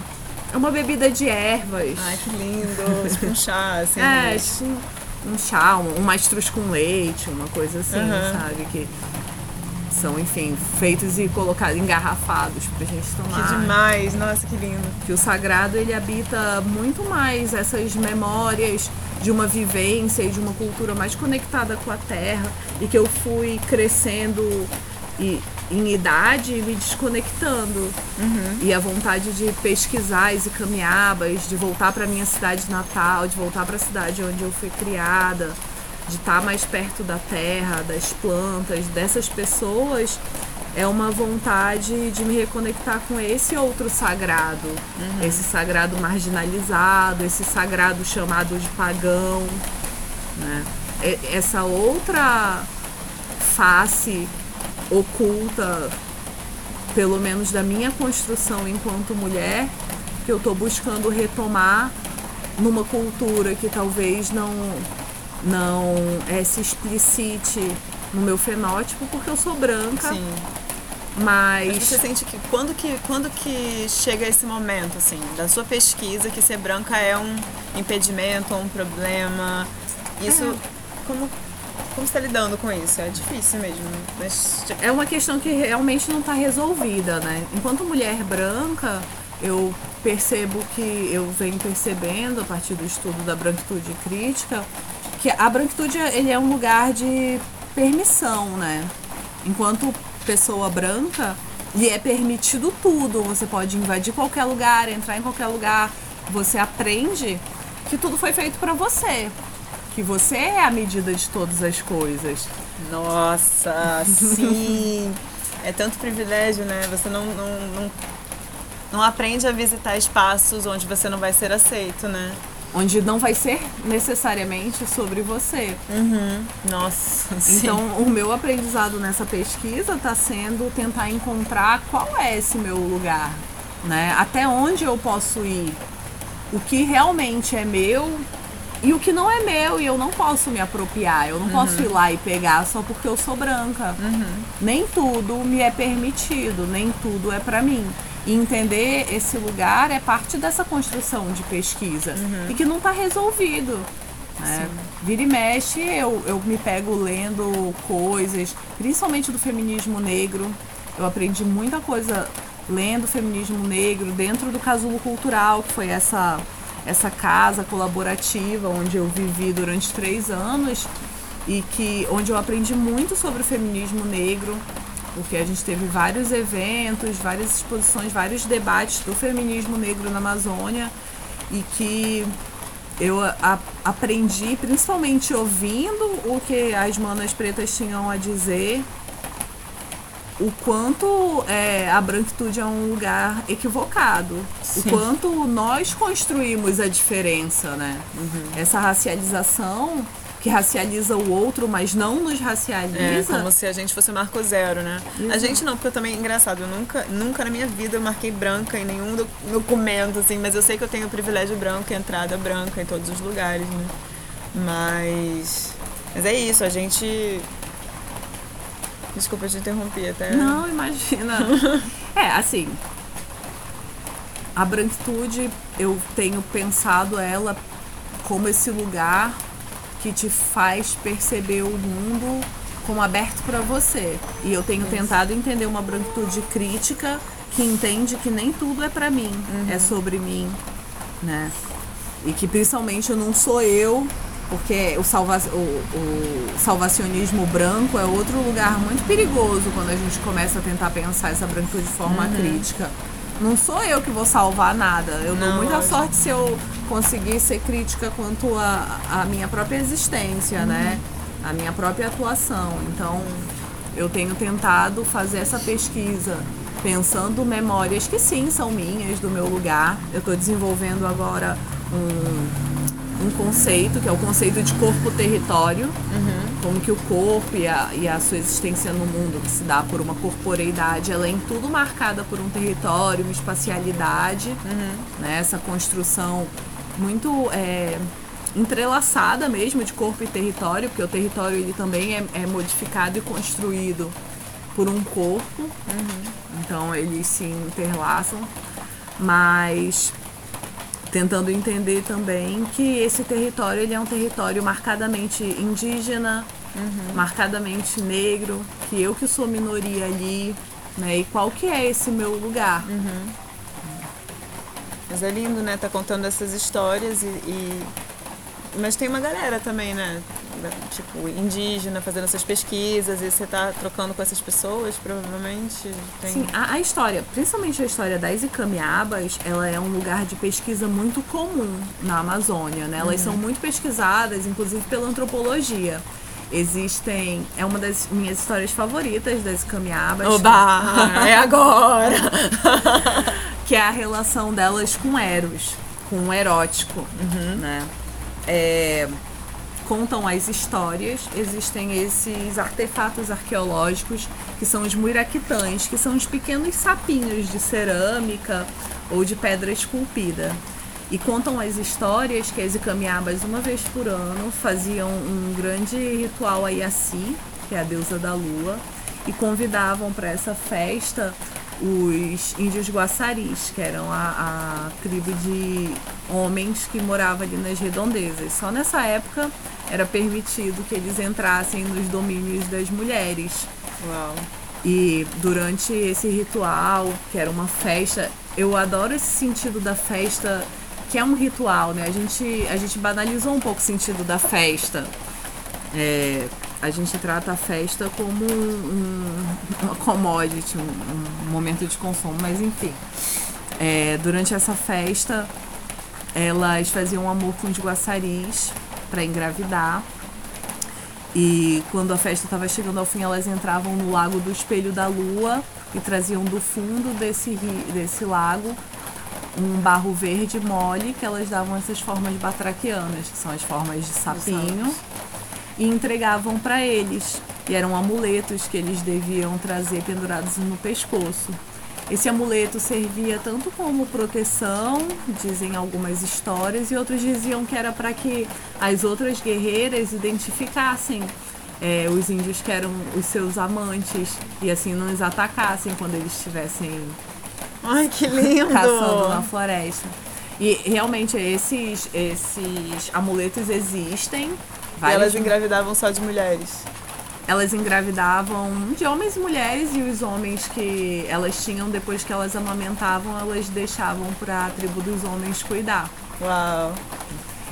S2: é uma bebida de ervas.
S1: Ai, que lindo. Tipo um chá, [laughs] assim.
S2: É, assim, um chá, um, um com leite, uma coisa assim,
S1: Aham.
S2: sabe? Que são, enfim, feitos e colocados, engarrafados pra gente
S1: Que
S2: tomar.
S1: demais. Nossa, que lindo.
S2: Que o sagrado, ele habita muito mais essas memórias de uma vivência e de uma cultura mais conectada com a terra e que eu fui crescendo e em idade me desconectando. Uhum. E a vontade de pesquisar as Icamiabas, de voltar para minha cidade natal, de voltar para a cidade onde eu fui criada, de estar tá mais perto da terra, das plantas, dessas pessoas, é uma vontade de me reconectar com esse outro sagrado, uhum. esse sagrado marginalizado, esse sagrado chamado de pagão, né? Essa outra face oculta, pelo menos da minha construção enquanto mulher, que eu estou buscando retomar numa cultura que talvez não não é, se explicite no meu fenótipo porque eu sou branca.
S1: Sim.
S2: Mas...
S1: mas você sente que quando que quando que chega esse momento assim da sua pesquisa que ser branca é um impedimento ou um problema? Isso é. como como você está lidando com isso? É difícil mesmo. Mas...
S2: É uma questão que realmente não está resolvida, né? Enquanto mulher branca, eu percebo que eu venho percebendo a partir do estudo da branquitude crítica que a branquitude ele é um lugar de permissão, né? Enquanto pessoa branca, lhe é permitido tudo. Você pode invadir qualquer lugar, entrar em qualquer lugar. Você aprende que tudo foi feito para você que você é a medida de todas as coisas.
S1: Nossa, sim! [laughs] é tanto privilégio, né? Você não, não, não, não aprende a visitar espaços onde você não vai ser aceito, né?
S2: Onde não vai ser necessariamente sobre você.
S1: Uhum. Nossa.
S2: Então, sim. o meu aprendizado nessa pesquisa está sendo tentar encontrar qual é esse meu lugar, né? Até onde eu posso ir, o que realmente é meu e o que não é meu e eu não posso me apropriar, eu não uhum. posso ir lá e pegar só porque eu sou branca.
S1: Uhum.
S2: Nem tudo me é permitido, nem tudo é para mim. E entender esse lugar é parte dessa construção de pesquisa uhum. e que não está resolvido. Né? Vira e mexe, eu, eu me pego lendo coisas, principalmente do feminismo negro. Eu aprendi muita coisa lendo feminismo negro dentro do casulo cultural, que foi essa essa casa colaborativa onde eu vivi durante três anos e que onde eu aprendi muito sobre o feminismo negro, porque a gente teve vários eventos, várias exposições, vários debates do feminismo negro na Amazônia e que eu a, aprendi principalmente ouvindo o que as manas pretas tinham a dizer o quanto é, a branquitude é um lugar equivocado. Sim. O quanto nós construímos a diferença, né? Uhum. Essa racialização que racializa o outro, mas não nos racializa. É,
S1: como se a gente fosse marco zero, né? Exato. A gente não, porque eu também, engraçado, eu nunca, nunca na minha vida eu marquei branca em nenhum documento, assim, mas eu sei que eu tenho o privilégio branco, entrada branca em todos os lugares, né? Mas. Mas é isso, a gente Desculpa, eu te interrompi até.
S2: Não, imagina. [laughs] é, assim. A branquitude, eu tenho pensado ela como esse lugar que te faz perceber o mundo como aberto para você. E eu tenho Isso. tentado entender uma branquitude crítica que entende que nem tudo é para mim, uhum. é sobre mim, né? E que principalmente não sou eu porque o, salva o, o, salvacionismo branco é outro lugar muito perigoso quando a gente começa a tentar pensar essa branquitude de forma uhum. crítica. Não sou eu que vou salvar nada. Eu não, dou muita sorte se eu conseguir ser crítica quanto a, a minha própria existência, né? uhum. né? A minha própria atuação. Então, eu tenho tentado fazer essa pesquisa pensando memórias que sim são minhas, do meu lugar. Eu estou desenvolvendo agora um um conceito, que é o conceito de corpo-território,
S1: uhum.
S2: como que o corpo e a, e a sua existência no mundo, que se dá por uma corporeidade, ela é em tudo marcada por um território, uma espacialidade,
S1: uhum.
S2: né? essa construção muito é, entrelaçada mesmo de corpo e território, porque o território ele também é, é modificado e construído por um corpo,
S1: uhum.
S2: então eles se interlaçam, mas tentando entender também que esse território ele é um território marcadamente indígena,
S1: uhum.
S2: marcadamente negro, que eu que sou minoria ali, né? E qual que é esse meu lugar?
S1: Uhum. Mas é lindo, né? Tá contando essas histórias e, e mas tem uma galera também, né? Tipo, indígena fazendo essas pesquisas e você tá trocando com essas pessoas, provavelmente. Tem...
S2: Sim, a, a história, principalmente a história das Icamiabas, ela é um lugar de pesquisa muito comum na Amazônia, né? Elas são muito pesquisadas, inclusive pela antropologia. Existem. É uma das minhas histórias favoritas das Icamiabas.
S1: Oba! [laughs] É agora!
S2: que é a relação delas com Eros, com o erótico, né? É, contam as histórias, existem esses artefatos arqueológicos que são os muiraquitãs, que são os pequenos sapinhos de cerâmica ou de pedra esculpida. E contam as histórias que as Icamiabas, uma vez por ano, faziam um grande ritual a Yaci, que é a deusa da lua, e convidavam para essa festa os índios guaçaris, que eram a, a tribo de homens que moravam ali nas redondezas. Só nessa época era permitido que eles entrassem nos domínios das mulheres.
S1: Uau.
S2: E durante esse ritual, que era uma festa, eu adoro esse sentido da festa, que é um ritual, né? A gente, a gente banalizou um pouco o sentido da festa. É, a gente trata a festa como um, um- uma commodity, um, um momento de consumo, mas enfim. É, durante essa festa, elas faziam amor com os guaçaris para engravidar. E quando a festa estava chegando ao fim, elas entravam no lago do Espelho da Lua e traziam do fundo desse, desse lago um barro verde mole que elas davam essas formas batraquianas, que são as formas de sapinho, e entregavam para eles. E eram amuletos que eles deviam trazer pendurados no pescoço. Esse amuleto servia tanto como proteção, dizem algumas histórias, e outros diziam que era para que as outras guerreiras identificassem é, os índios que eram os seus amantes e assim não os atacassem quando eles estivessem
S1: Ai, que lindo!
S2: caçando na floresta. E realmente esses, esses amuletos existem.
S1: E
S2: vários-
S1: elas engravidavam só de mulheres.
S2: elas engravidavam de homens e mulheres e os homens que elas tinham depois que elas amamentavam, elas deixavam para a tribo dos homens cuidar.
S1: Uau.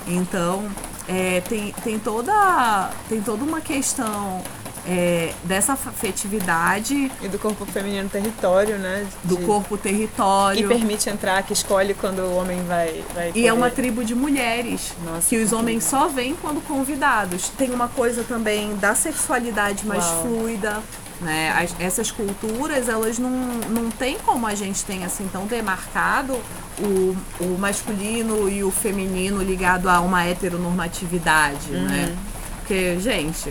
S2: Então, é, tem, tem, toda, tem toda uma questão é, dessa afetividade
S1: E do corpo feminino no território, né?
S2: do
S1: De-
S2: corpo
S1: Que
S2: território.
S1: permite entrar, que escolhe quando o homem vai. vai
S2: E é uma tribo de mulheres
S1: Nossa,
S2: que os
S1: que
S2: homens só vêm quando convidados. Tem uma coisa também da sexualidade mais
S1: Uau.
S2: fluida. Né? As- essas culturas, elas não, não tem como a gente tem assim tão demarcado o, o masculino e o feminino ligado a uma heteronormatividade, né? Porque, gente,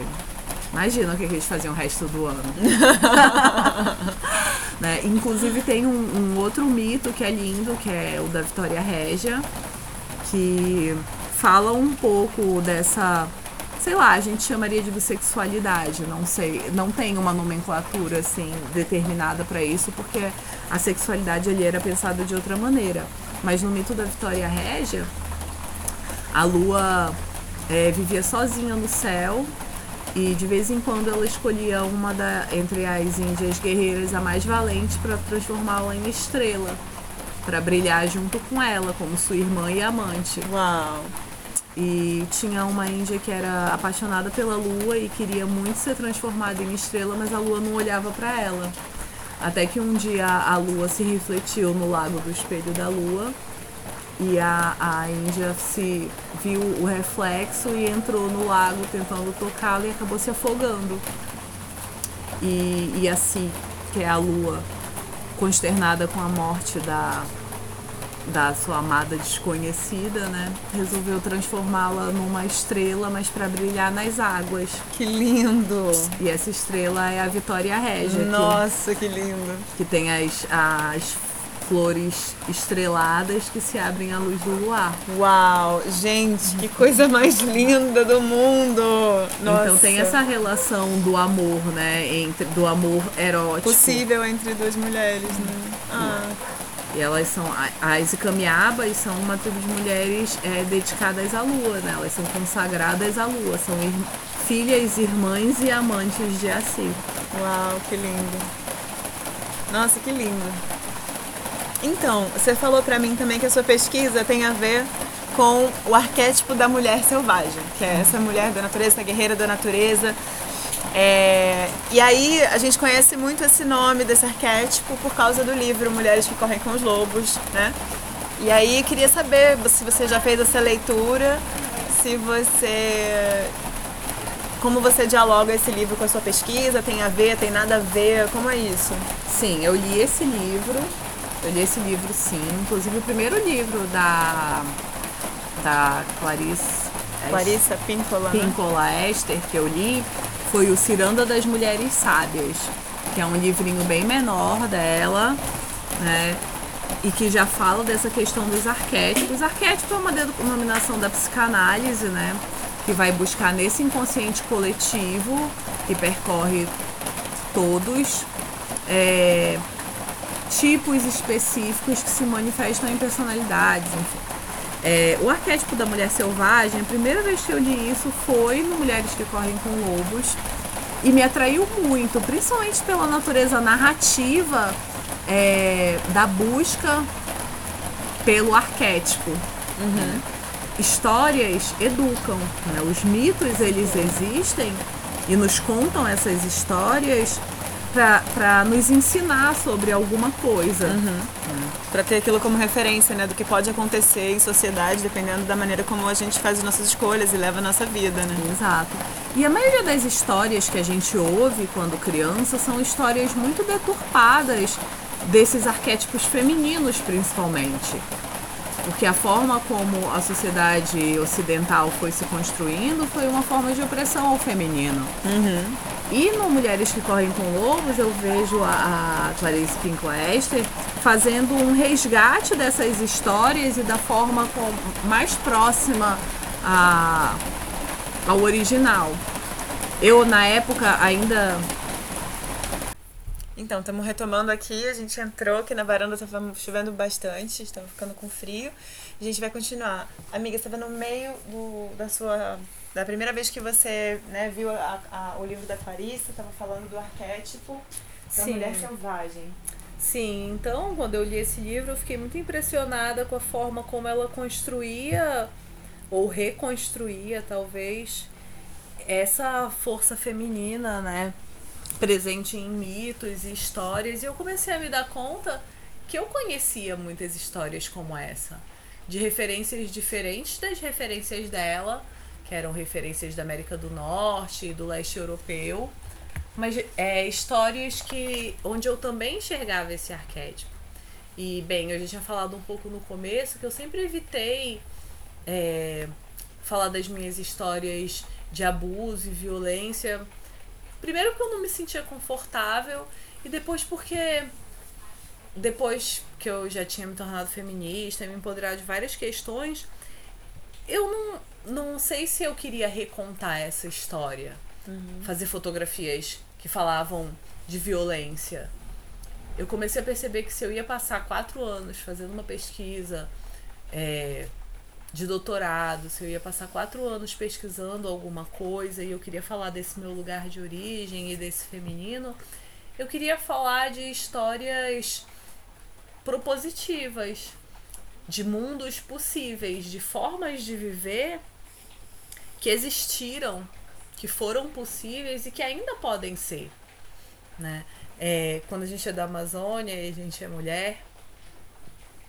S2: imagina o que, que eles faziam o resto do ano. [laughs] né? Inclusive tem um, um outro mito que é lindo, que é o da Vitória Régia, que fala um pouco dessa, sei lá, a gente chamaria de bissexualidade, não sei, não tem uma nomenclatura assim determinada para isso, porque a sexualidade ali era pensada de outra maneira. Mas no mito da Vitória Régia, a lua é, vivia sozinha no céu e de vez em quando ela escolhia uma da, entre as índias guerreiras a mais valente para transformá-la em estrela, para brilhar junto com ela, como sua irmã e amante.
S1: Uau.
S2: E tinha uma índia que era apaixonada pela lua e queria muito ser transformada em estrela, mas a lua não olhava para ela. Até que um dia a lua se refletiu no lago do espelho da lua e a, a índia se viu o reflexo e entrou no lago tentando tocá-lo e acabou se afogando. E, e assim, que é a lua, consternada com a morte da, da sua amada desconhecida, né? Resolveu transformá-la numa estrela, mas para brilhar nas águas.
S1: Que lindo!
S2: E essa estrela é a Vitória Régia, que,
S1: Nossa, que lindo!
S2: que tem as, as flores estreladas que se abrem à luz do luar.
S1: Uau! Gente, que coisa mais linda do mundo! Nossa.
S2: Então tem essa relação do amor, né? Entre, do amor erótico.
S1: Possível entre duas mulheres, né? Ah,
S2: E elas são. As Icamiabas são uma tribo de mulheres é, dedicadas à lua, né? Elas são consagradas à lua. São ir- filhas, irmãs e amantes de Assi.
S1: uau, que lindo! Nossa, que lindo! Então, você falou pra mim também que a sua pesquisa tem a ver com o arquétipo da mulher selvagem, que é essa mulher da natureza, essa guerreira da natureza. É, e aí a gente conhece muito esse nome desse arquétipo por causa do livro Mulheres que Correm com os Lobos, né? E aí queria saber se você já fez essa leitura, se você como você dialoga esse livro com a sua pesquisa, tem a ver, tem nada a ver, como é isso?
S2: Sim, eu li esse livro, eu li esse livro sim, inclusive o primeiro livro da da Clarice
S1: Clarissa Píncola,
S2: Píncola né? Esther que eu li foi o Ciranda das Mulheres Sábias, que é um livrinho bem menor dela, né? E que já fala dessa questão dos arquétipos. Arquétipo é uma denominação da psicanálise, né? Que vai buscar nesse inconsciente coletivo que percorre todos é, tipos específicos que se manifestam em personalidades, enfim. É, o arquétipo da mulher selvagem, a primeira vez que eu li isso foi no Mulheres que Correm com Lobos e me atraiu muito, principalmente pela natureza narrativa é, da busca pelo arquétipo. Uhum. Histórias educam, né? os mitos eles existem e nos contam essas histórias para nos ensinar sobre alguma coisa. Uhum. Né?
S1: Para ter aquilo como referência, né, do que pode acontecer em sociedade, dependendo da maneira como a gente faz as nossas escolhas e leva a nossa vida, né?
S2: Exato. E a maioria das histórias que a gente ouve quando criança são histórias muito deturpadas desses arquétipos femininos, principalmente. Porque a forma como a sociedade ocidental foi se construindo foi uma forma de opressão ao feminino. Uhum. E no Mulheres que Correm com Lobos, eu vejo a, a Clarice Pinklester fazendo um resgate dessas histórias e da forma com, mais próxima a, ao original. Eu, na época, ainda
S1: então, estamos retomando aqui. A gente entrou aqui na varanda, estava chovendo bastante, estava ficando com frio. A gente vai continuar. Amiga, estava no meio do, da sua. Da primeira vez que você né, viu a, a, o livro da Clarissa, estava falando do arquétipo da Sim. mulher selvagem.
S2: Sim, então quando eu li esse livro eu fiquei muito impressionada com a forma como ela construía ou reconstruía talvez essa força feminina, né? Presente em mitos e histórias, e eu comecei a me dar conta que eu conhecia muitas histórias como essa, de referências diferentes das referências dela, que eram referências da América do Norte e do leste europeu, mas é, histórias que onde eu também enxergava esse arquétipo. E bem, eu já tinha falado um pouco no começo que eu sempre evitei é, falar das minhas histórias de abuso e violência Primeiro porque eu não me sentia confortável e depois porque depois que eu já tinha me tornado feminista e me empoderado de várias questões, eu não, não sei se eu queria recontar essa história. Uhum. Fazer fotografias que falavam de violência. Eu comecei a perceber que se eu ia passar quatro anos fazendo uma pesquisa é, de doutorado, se eu ia passar quatro anos pesquisando alguma coisa e eu queria falar desse meu lugar de origem e desse feminino, eu queria falar de histórias propositivas, de mundos possíveis, de formas de viver que existiram, que foram possíveis e que ainda podem ser. Né? É, quando a gente é da Amazônia e a gente é mulher,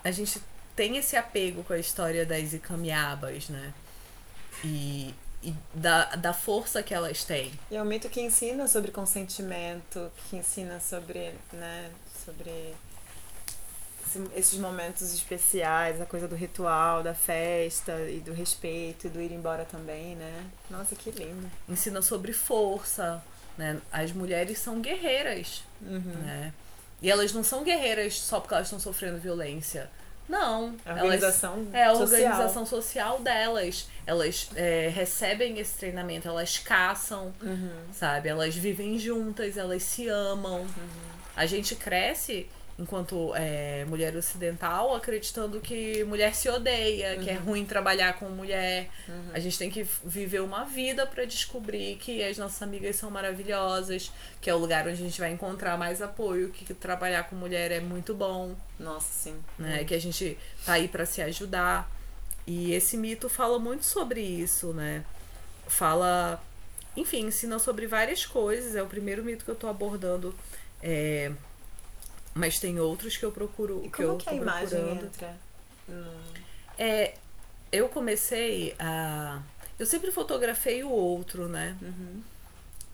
S2: a gente tem esse apego com a história das Icamiabas, né? E, e da, da força que elas têm.
S1: E é um mito que ensina sobre consentimento, que ensina sobre, né, sobre esses momentos especiais, a coisa do ritual, da festa e do respeito e do ir embora também, né? Nossa, que lindo.
S2: Ensina sobre força, né? As mulheres são guerreiras, uhum. né? E elas não são guerreiras só porque elas estão sofrendo violência. Não.
S1: A organização
S2: elas, É a organização social, delas. Elas é, recebem esse treinamento, elas caçam, uhum. sabe? Elas vivem juntas, elas se amam. Uhum. A gente cresce enquanto é, mulher ocidental, acreditando que mulher se odeia, uhum. que é uhum. ruim trabalhar com mulher. Uhum. A gente tem que viver uma vida para descobrir que as nossas amigas são maravilhosas, que é o lugar onde a gente vai encontrar mais apoio, que trabalhar com mulher é muito bom.
S1: Nossa, sim.
S2: Né? Que a gente tá aí para se ajudar. E esse mito fala muito sobre isso, né? Fala, enfim, ensina sobre várias coisas. É o primeiro mito que eu tô abordando. É, mas tem outros que eu procuro.
S1: E
S2: que
S1: como
S2: eu
S1: que a
S2: tô
S1: imagem
S2: procurando.
S1: entra? no-
S2: É, eu comecei a. Eu sempre fotografei o outro, né?
S1: Uhum.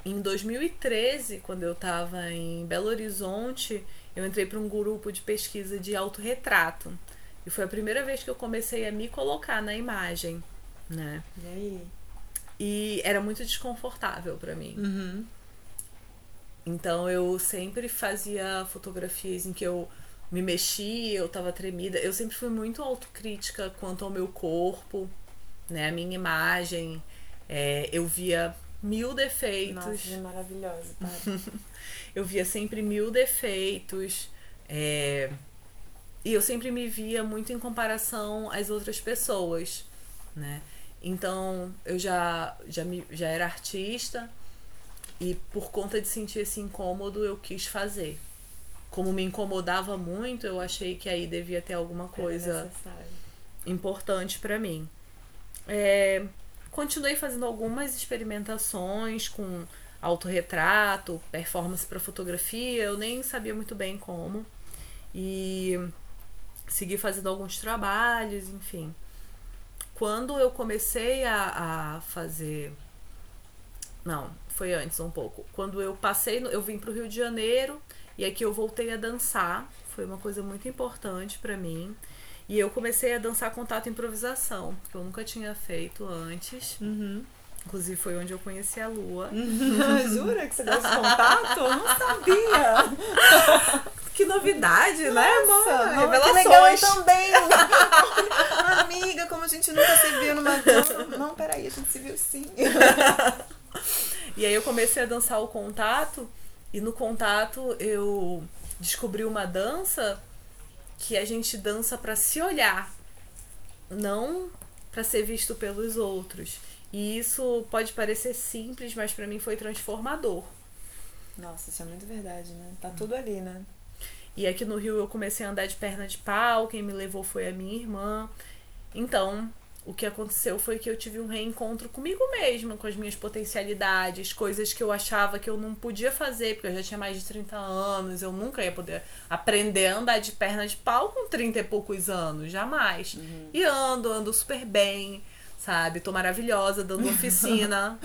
S2: Em 2013, quando eu estava em Belo Horizonte, eu entrei para um grupo de pesquisa de autorretrato. E foi a primeira vez que eu comecei a me colocar na imagem, né?
S1: E aí?
S2: E era muito desconfortável para mim.
S1: Uhum.
S2: Então eu sempre fazia fotografias em que eu me mexia, eu tava tremida. Eu sempre fui muito autocrítica quanto ao meu corpo, né? A minha imagem. É, eu via mil defeitos.
S1: Nossa, é maravilhosa, tá? [laughs]
S2: eu via sempre mil defeitos. é, e eu sempre me via muito em comparação às outras pessoas, né? Então eu já, já, me, já era artista e por conta de sentir esse incômodo eu quis fazer. Como me incomodava muito, eu achei que aí devia ter alguma coisa importante para mim. É, continuei fazendo algumas experimentações com autorretrato, performance para fotografia, eu nem sabia muito bem como. E segui fazendo alguns trabalhos, enfim. Quando eu comecei a, a fazer. Não, foi antes um pouco. Quando eu passei, no- eu vim pro Rio de Janeiro e aqui eu voltei a dançar. Foi uma coisa muito importante para mim. E eu comecei a dançar contato e improvisação, que eu nunca tinha feito antes.
S1: Uhum.
S2: Inclusive foi onde eu conheci a Lua. [laughs]
S1: Jura que você deu esse contato? Eu não sabia. [laughs]
S2: Que novidade, né,
S1: Nossa,
S2: mano?
S1: não, que legal
S2: Revelações.
S1: também. [laughs] Amiga, como a gente nunca se viu numa... Não, não, peraí, a gente se viu sim.
S2: E aí eu comecei a dançar o contato e no contato eu descobri uma dança que a gente dança pra se olhar, não pra ser visto pelos outros. E isso pode parecer simples, mas pra mim foi transformador.
S1: Nossa, isso é muito verdade, né? Tá tudo ali, né?
S2: E aqui no Rio eu comecei a andar de perna de pau, quem me levou foi a minha irmã. Então, o que aconteceu foi que eu tive um reencontro comigo mesma, com as minhas potencialidades, coisas que eu achava que eu não podia fazer, porque eu já tinha mais de 30 anos, eu nunca ia poder aprender a andar de perna de pau com 30 e poucos anos, jamais. E ando, ando super bem, sabe? Tô maravilhosa, dando oficina.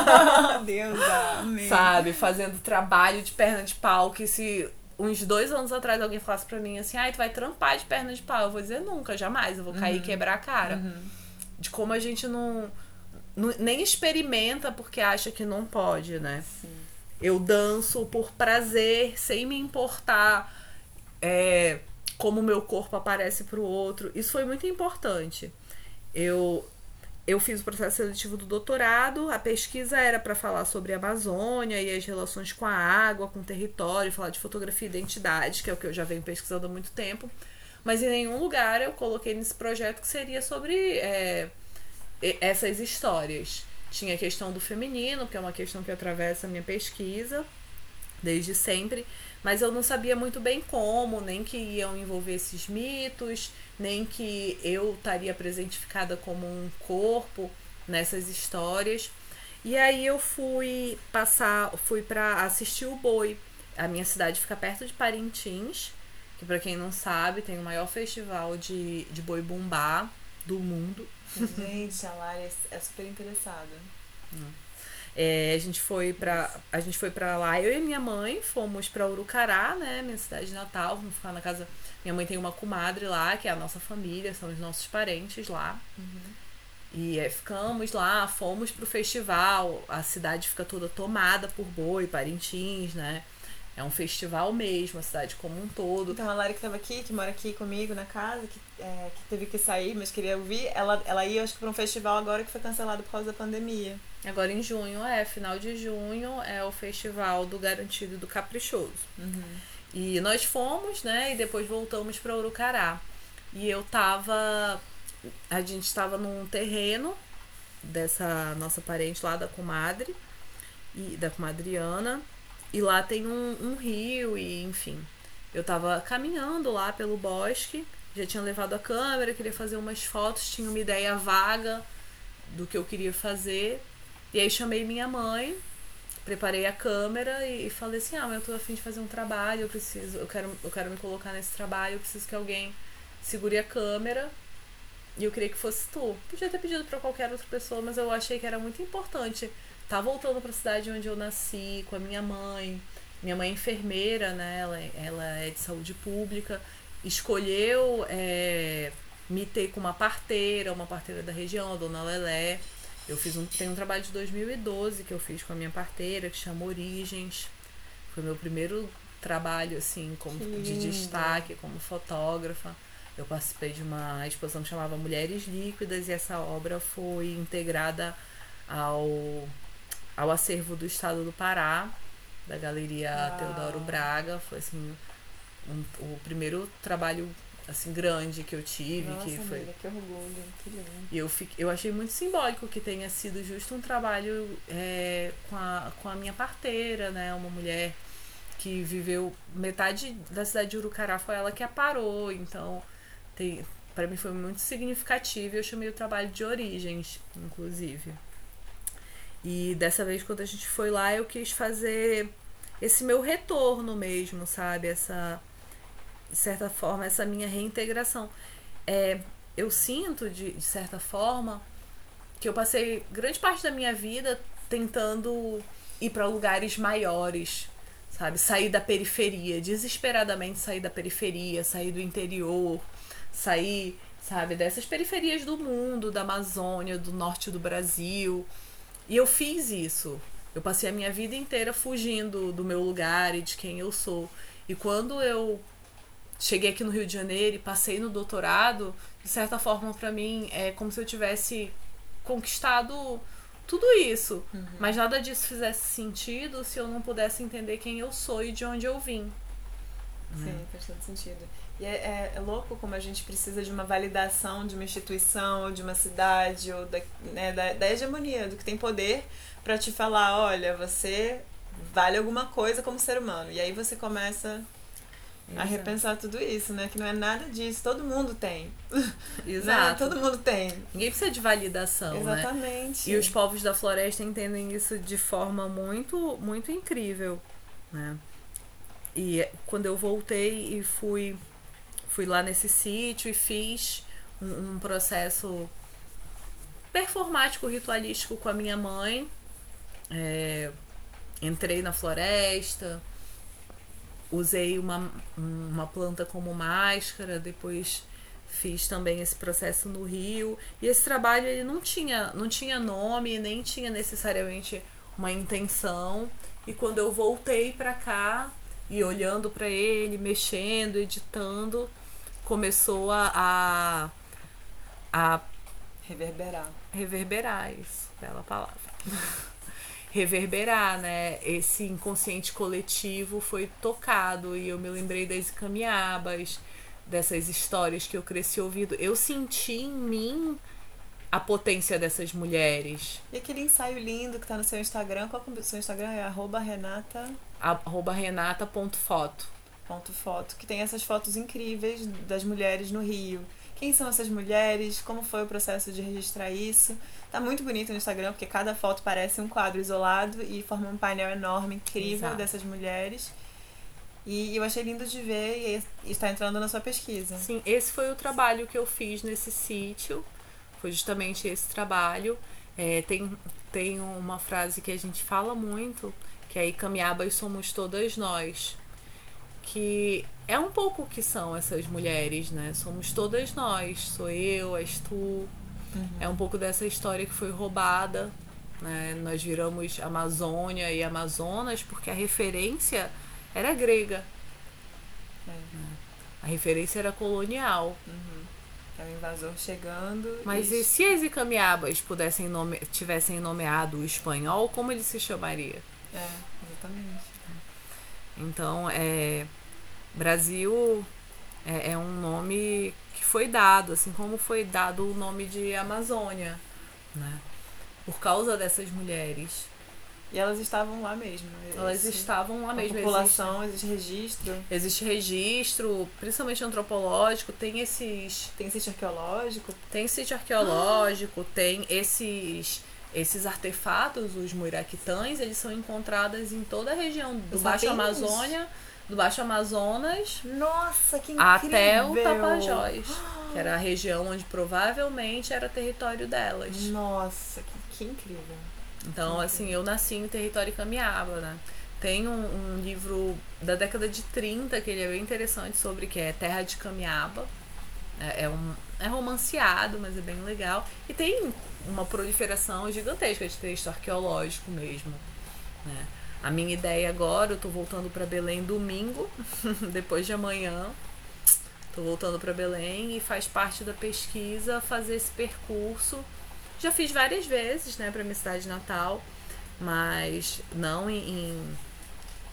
S2: [laughs]
S1: Deus, amém.
S2: sabe? Fazendo trabalho de perna de pau que se uns dois anos atrás alguém falasse pra mim assim, ai, tu vai trampar de perna de pau, eu vou dizer nunca, jamais, eu vou cair e quebrar a cara. De como a gente não, não- nem experimenta porque acha que não pode, né? Eu danço por prazer, sem me importar é, como o meu corpo aparece pro outro. Isso foi muito importante. Eu eu fiz o processo seletivo do doutorado, a pesquisa era para falar sobre a Amazônia e as relações com a água, com o território, falar de fotografia e identidade, que é o que eu já venho pesquisando há muito tempo. Mas em nenhum lugar eu coloquei nesse projeto que seria sobre é, essas histórias. Tinha a questão do feminino, que é uma questão que atravessa a minha pesquisa desde sempre, mas eu não sabia muito bem como, nem que iam envolver esses mitos, nem que eu estaria presentificada como um corpo nessas histórias. E aí eu fui passar, fui para assistir o boi. A minha cidade fica perto de Parintins, que para quem não sabe, tem o maior festival de, de boi bumbá do mundo.
S1: Gente, a Lara é super interessada.
S2: É, a gente foi pra a gente foi para lá, eu e minha mãe fomos pra Urucará, né, minha cidade natal, vamos ficar na casa. Minha mãe tem uma comadre lá, que é a nossa família, são os nossos parentes lá. E é, ficamos lá, fomos pro festival, a cidade fica toda tomada por boi, Parintins, né? É um festival mesmo, a cidade como um todo.
S1: Então, a Lara que tava aqui, que mora aqui comigo na casa, que, é, que teve que sair, mas queria ouvir, ela, ela ia, acho que, pra um festival agora que foi cancelado por causa da pandemia.
S2: Agora em junho, é, final de junho, é o festival do Garantido e do Caprichoso. E nós fomos, né, e depois voltamos para Urucará. E eu tava. A gente estava num terreno dessa nossa parente lá da comadre, e da comadriana, e lá tem um, um rio, e enfim. Eu tava caminhando lá pelo bosque já tinha levado a câmera, queria fazer umas fotos, tinha uma ideia vaga do que eu queria fazer. E aí chamei minha mãe, preparei a câmera e, e falei assim, ah, mas eu tô afim de fazer um trabalho, eu preciso, eu quero, eu quero me colocar nesse trabalho, eu preciso que alguém segure a câmera. E eu queria que fosse tu. Podia ter pedido para qualquer outra pessoa, mas eu achei que era muito importante estar tá voltando para a cidade onde eu nasci, com a minha mãe. Minha mãe é enfermeira, né? Ela, ela é de saúde pública. Escolheu é, me ter com uma parteira, uma parteira da região, a dona Lelé. Eu fiz um, tem um trabalho de 2012 que eu fiz com a minha parteira, que chama Origens. Foi meu primeiro trabalho, assim, como, de destaque, como fotógrafa. Eu participei de uma exposição que chamava Mulheres Líquidas e essa obra foi integrada ao, ao acervo do Estado do Pará, da Galeria. Teodoro Braga. Foi assim um, o primeiro trabalho assim grande que eu tive
S1: Nossa,
S2: que foi
S1: amiga, que orgulho que lindo.
S2: e eu fiquei, eu achei muito simbólico que tenha sido justo um trabalho é, com, a, com a minha parteira né uma mulher que viveu metade da cidade de Urucará foi ela que a parou então tem para mim foi muito significativo e eu chamei o trabalho de origens inclusive e dessa vez quando a gente foi lá eu quis fazer esse meu retorno mesmo sabe essa de certa forma, essa minha reintegração. É, eu sinto, de, de certa forma, que eu passei grande parte da minha vida tentando ir para lugares maiores, sabe? Sair da periferia, desesperadamente sair da periferia, sair do interior, sair, sabe, dessas periferias do mundo, da Amazônia, do norte do Brasil. E eu fiz isso. Eu passei a minha vida inteira fugindo do meu lugar e de quem eu sou. E quando eu cheguei aqui no Rio de Janeiro e passei no doutorado, de certa forma para mim é como se eu tivesse conquistado tudo isso, uhum. mas nada disso fizesse sentido se eu não pudesse entender quem eu sou e de onde eu vim.
S1: Sim, né? faz todo sentido. E é, é, é, louco como a gente precisa de uma validação de uma instituição, ou de uma cidade, ou da, né, da, da hegemonia, do que tem poder, para te falar: olha, você vale alguma coisa como ser humano. E aí você começa Exato. a repensar tudo isso, né? Que não é nada disso, todo mundo tem. [laughs]
S2: Exato.
S1: Né? Todo mundo tem.
S2: Ninguém precisa de validação,
S1: né? Exatamente.
S2: Né? E os povos da floresta entendem isso de forma muito, muito incrível, né? E quando eu voltei e fui, fui lá nesse sítio e fiz um, um processo performático, ritualístico com a minha mãe, é, entrei na floresta, usei uma, uma planta como máscara, depois fiz também esse processo no Rio. E esse trabalho ele não tinha, não tinha nome, nem tinha necessariamente uma intenção. E quando eu voltei para cá e olhando para ele, mexendo, editando, começou a, a, a
S1: reverberar.
S2: Reverberar, isso, bela palavra. [laughs] reverberar, né? Esse inconsciente coletivo foi tocado e eu me lembrei das camiabas, dessas histórias que eu cresci ouvindo. Eu senti em mim a potência dessas mulheres.
S1: E aquele ensaio lindo que tá no seu Instagram, qual é o seu Instagram? É arroba renata...
S2: Arroba renata.foto.
S1: Ponto foto, que tem essas fotos incríveis das mulheres no Rio quem são essas mulheres, como foi o processo de registrar isso. Tá muito bonito no Instagram, porque cada foto parece um quadro isolado e forma um painel enorme, incrível Exato. dessas mulheres. E eu achei lindo de ver e está entrando na sua pesquisa.
S2: Sim, esse foi o trabalho que eu fiz nesse sítio. Foi justamente esse trabalho. É, tem, tem uma frase que a gente fala muito, que é Icamiabas somos todas nós que é um pouco o que são essas mulheres, né? Somos todas nós, sou eu, és tu. Uhum. É um pouco dessa história que foi roubada, né? Nós viramos Amazônia e Amazonas porque a referência era grega. É. A referência era colonial.
S1: Uhum. É o invasor chegando.
S2: Mas e, e se as Icamiabas pudessem nome, tivessem nomeado o espanhol, como ele se chamaria?
S1: É, exatamente.
S2: Então, é, Brasil é, é, um nome que foi dado, assim como foi dado o nome de Amazônia, né? Por causa dessas mulheres.
S1: E elas estavam lá mesmo.
S2: Elas
S1: Esse-
S2: estavam lá
S1: A
S2: mesmo.
S1: população, existe registro.
S2: Existe, existe registro, principalmente antropológico, tem esses.
S1: Tem sítio arqueológico.
S2: Tem sítio arqueológico, tem esses. Esses artefatos, os muiraquitães, eles são encontrados em toda a região do Baixo? Amazônia, do Baixo Amazonas
S1: Nossa, que incrível!
S2: até o Tapajós, [gasps] que era a região onde provavelmente era território delas.
S1: Nossa, que, que incrível.
S2: Então, assim, eu nasci em território Camiaba, né? Tem um, um livro da década de 30 que ele é bem interessante sobre que é Terra de Camiaba. É, é um, é romanceado, mas é bem legal. E tem uma proliferação gigantesca de texto arqueológico mesmo. Né? A minha ideia agora, eu tô voltando para Belém domingo, [laughs] depois de amanhã. Tô voltando para Belém e faz parte da pesquisa fazer esse percurso. Já fiz várias vezes, né, para minha cidade natal, mas não em,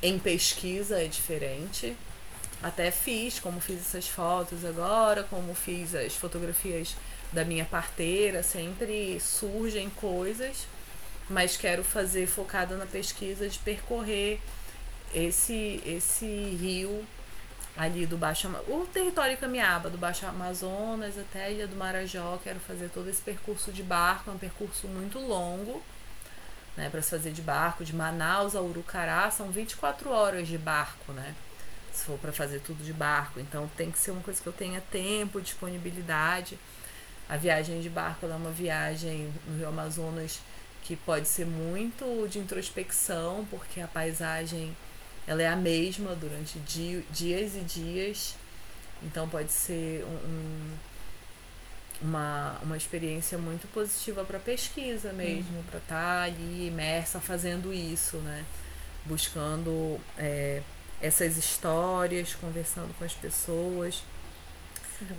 S2: em, pesquisa é diferente. Até fiz, como fiz essas fotos agora, como fiz as fotografias da minha parteira, sempre surgem coisas, mas quero fazer focada na pesquisa de percorrer esse esse rio ali do Baixo o território Camiaba, do Baixo Amazonas até a Ilha do Marajó, quero fazer todo esse percurso de barco, é um percurso muito longo, né, para se fazer de barco, de Manaus a Urucará, são 24 horas de barco, né? Se for para fazer tudo de barco, então tem que ser uma coisa que eu tenha tempo, disponibilidade. A viagem de barco é uma viagem no Rio Amazonas que pode ser muito de introspecção, porque a paisagem ela é a mesma durante di- dias e dias. Então pode ser um, um- uma, uma experiência muito positiva para pesquisa mesmo, para estar ali imersa fazendo isso, né? Buscando é, essas histórias, conversando com as pessoas.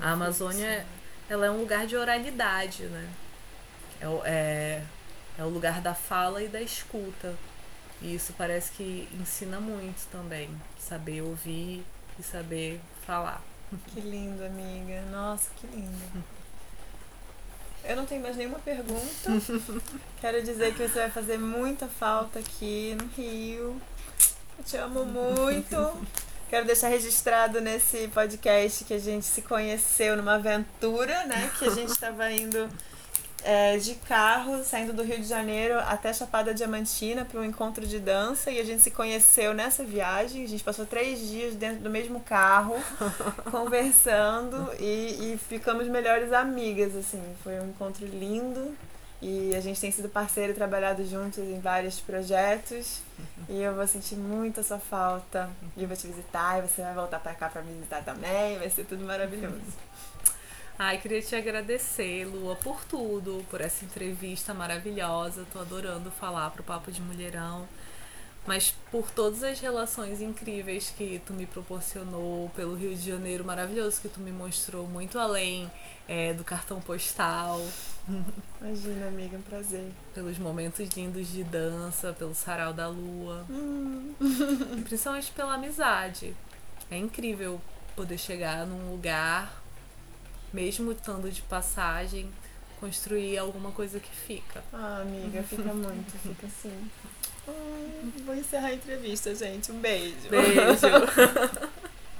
S2: A Amazônia ela é um lugar de oralidade, né? É, é, é o lugar da fala e da escuta. E isso parece que ensina muito também. Saber ouvir e saber falar.
S1: Que lindo, amiga. Nossa, que lindo. Eu não tenho mais nenhuma pergunta. [laughs] Quero dizer que você vai fazer muita falta aqui no Rio. Eu te amo muito. Quero deixar registrado nesse podcast que a gente se conheceu numa aventura, né? Que a gente estava indo é, de carro, saindo do Rio de Janeiro até Chapada Diamantina para um encontro de dança. E a gente se conheceu nessa viagem. A gente passou três dias dentro do mesmo carro, [laughs] conversando e, e ficamos melhores amigas, assim. Foi um encontro lindo. E a gente tem sido parceiro e trabalhado juntos em vários projetos. E eu vou sentir muito a sua falta. E eu vou te visitar e você vai voltar pra cá pra me visitar também. Vai ser tudo maravilhoso.
S2: Ai, queria te agradecer, Lua, por tudo, por essa entrevista maravilhosa. Tô adorando falar pro Papo de Mulherão. Mas por todas as relações incríveis que tu me proporcionou, pelo Rio de Janeiro maravilhoso que tu me mostrou, muito além é, do cartão postal, [laughs]
S1: Imagina, amiga, um prazer.
S2: pelos momentos lindos de dança, pelo sarau da lua,
S1: Hum.
S2: principalmente pela amizade. É incrível poder chegar num lugar, mesmo estando de passagem, construir alguma coisa que fica.
S1: Ah, amiga, fica muito, fica assim. [laughs] Ai, vou encerrar a entrevista, gente. Um beijo.
S2: Beijo! [laughs]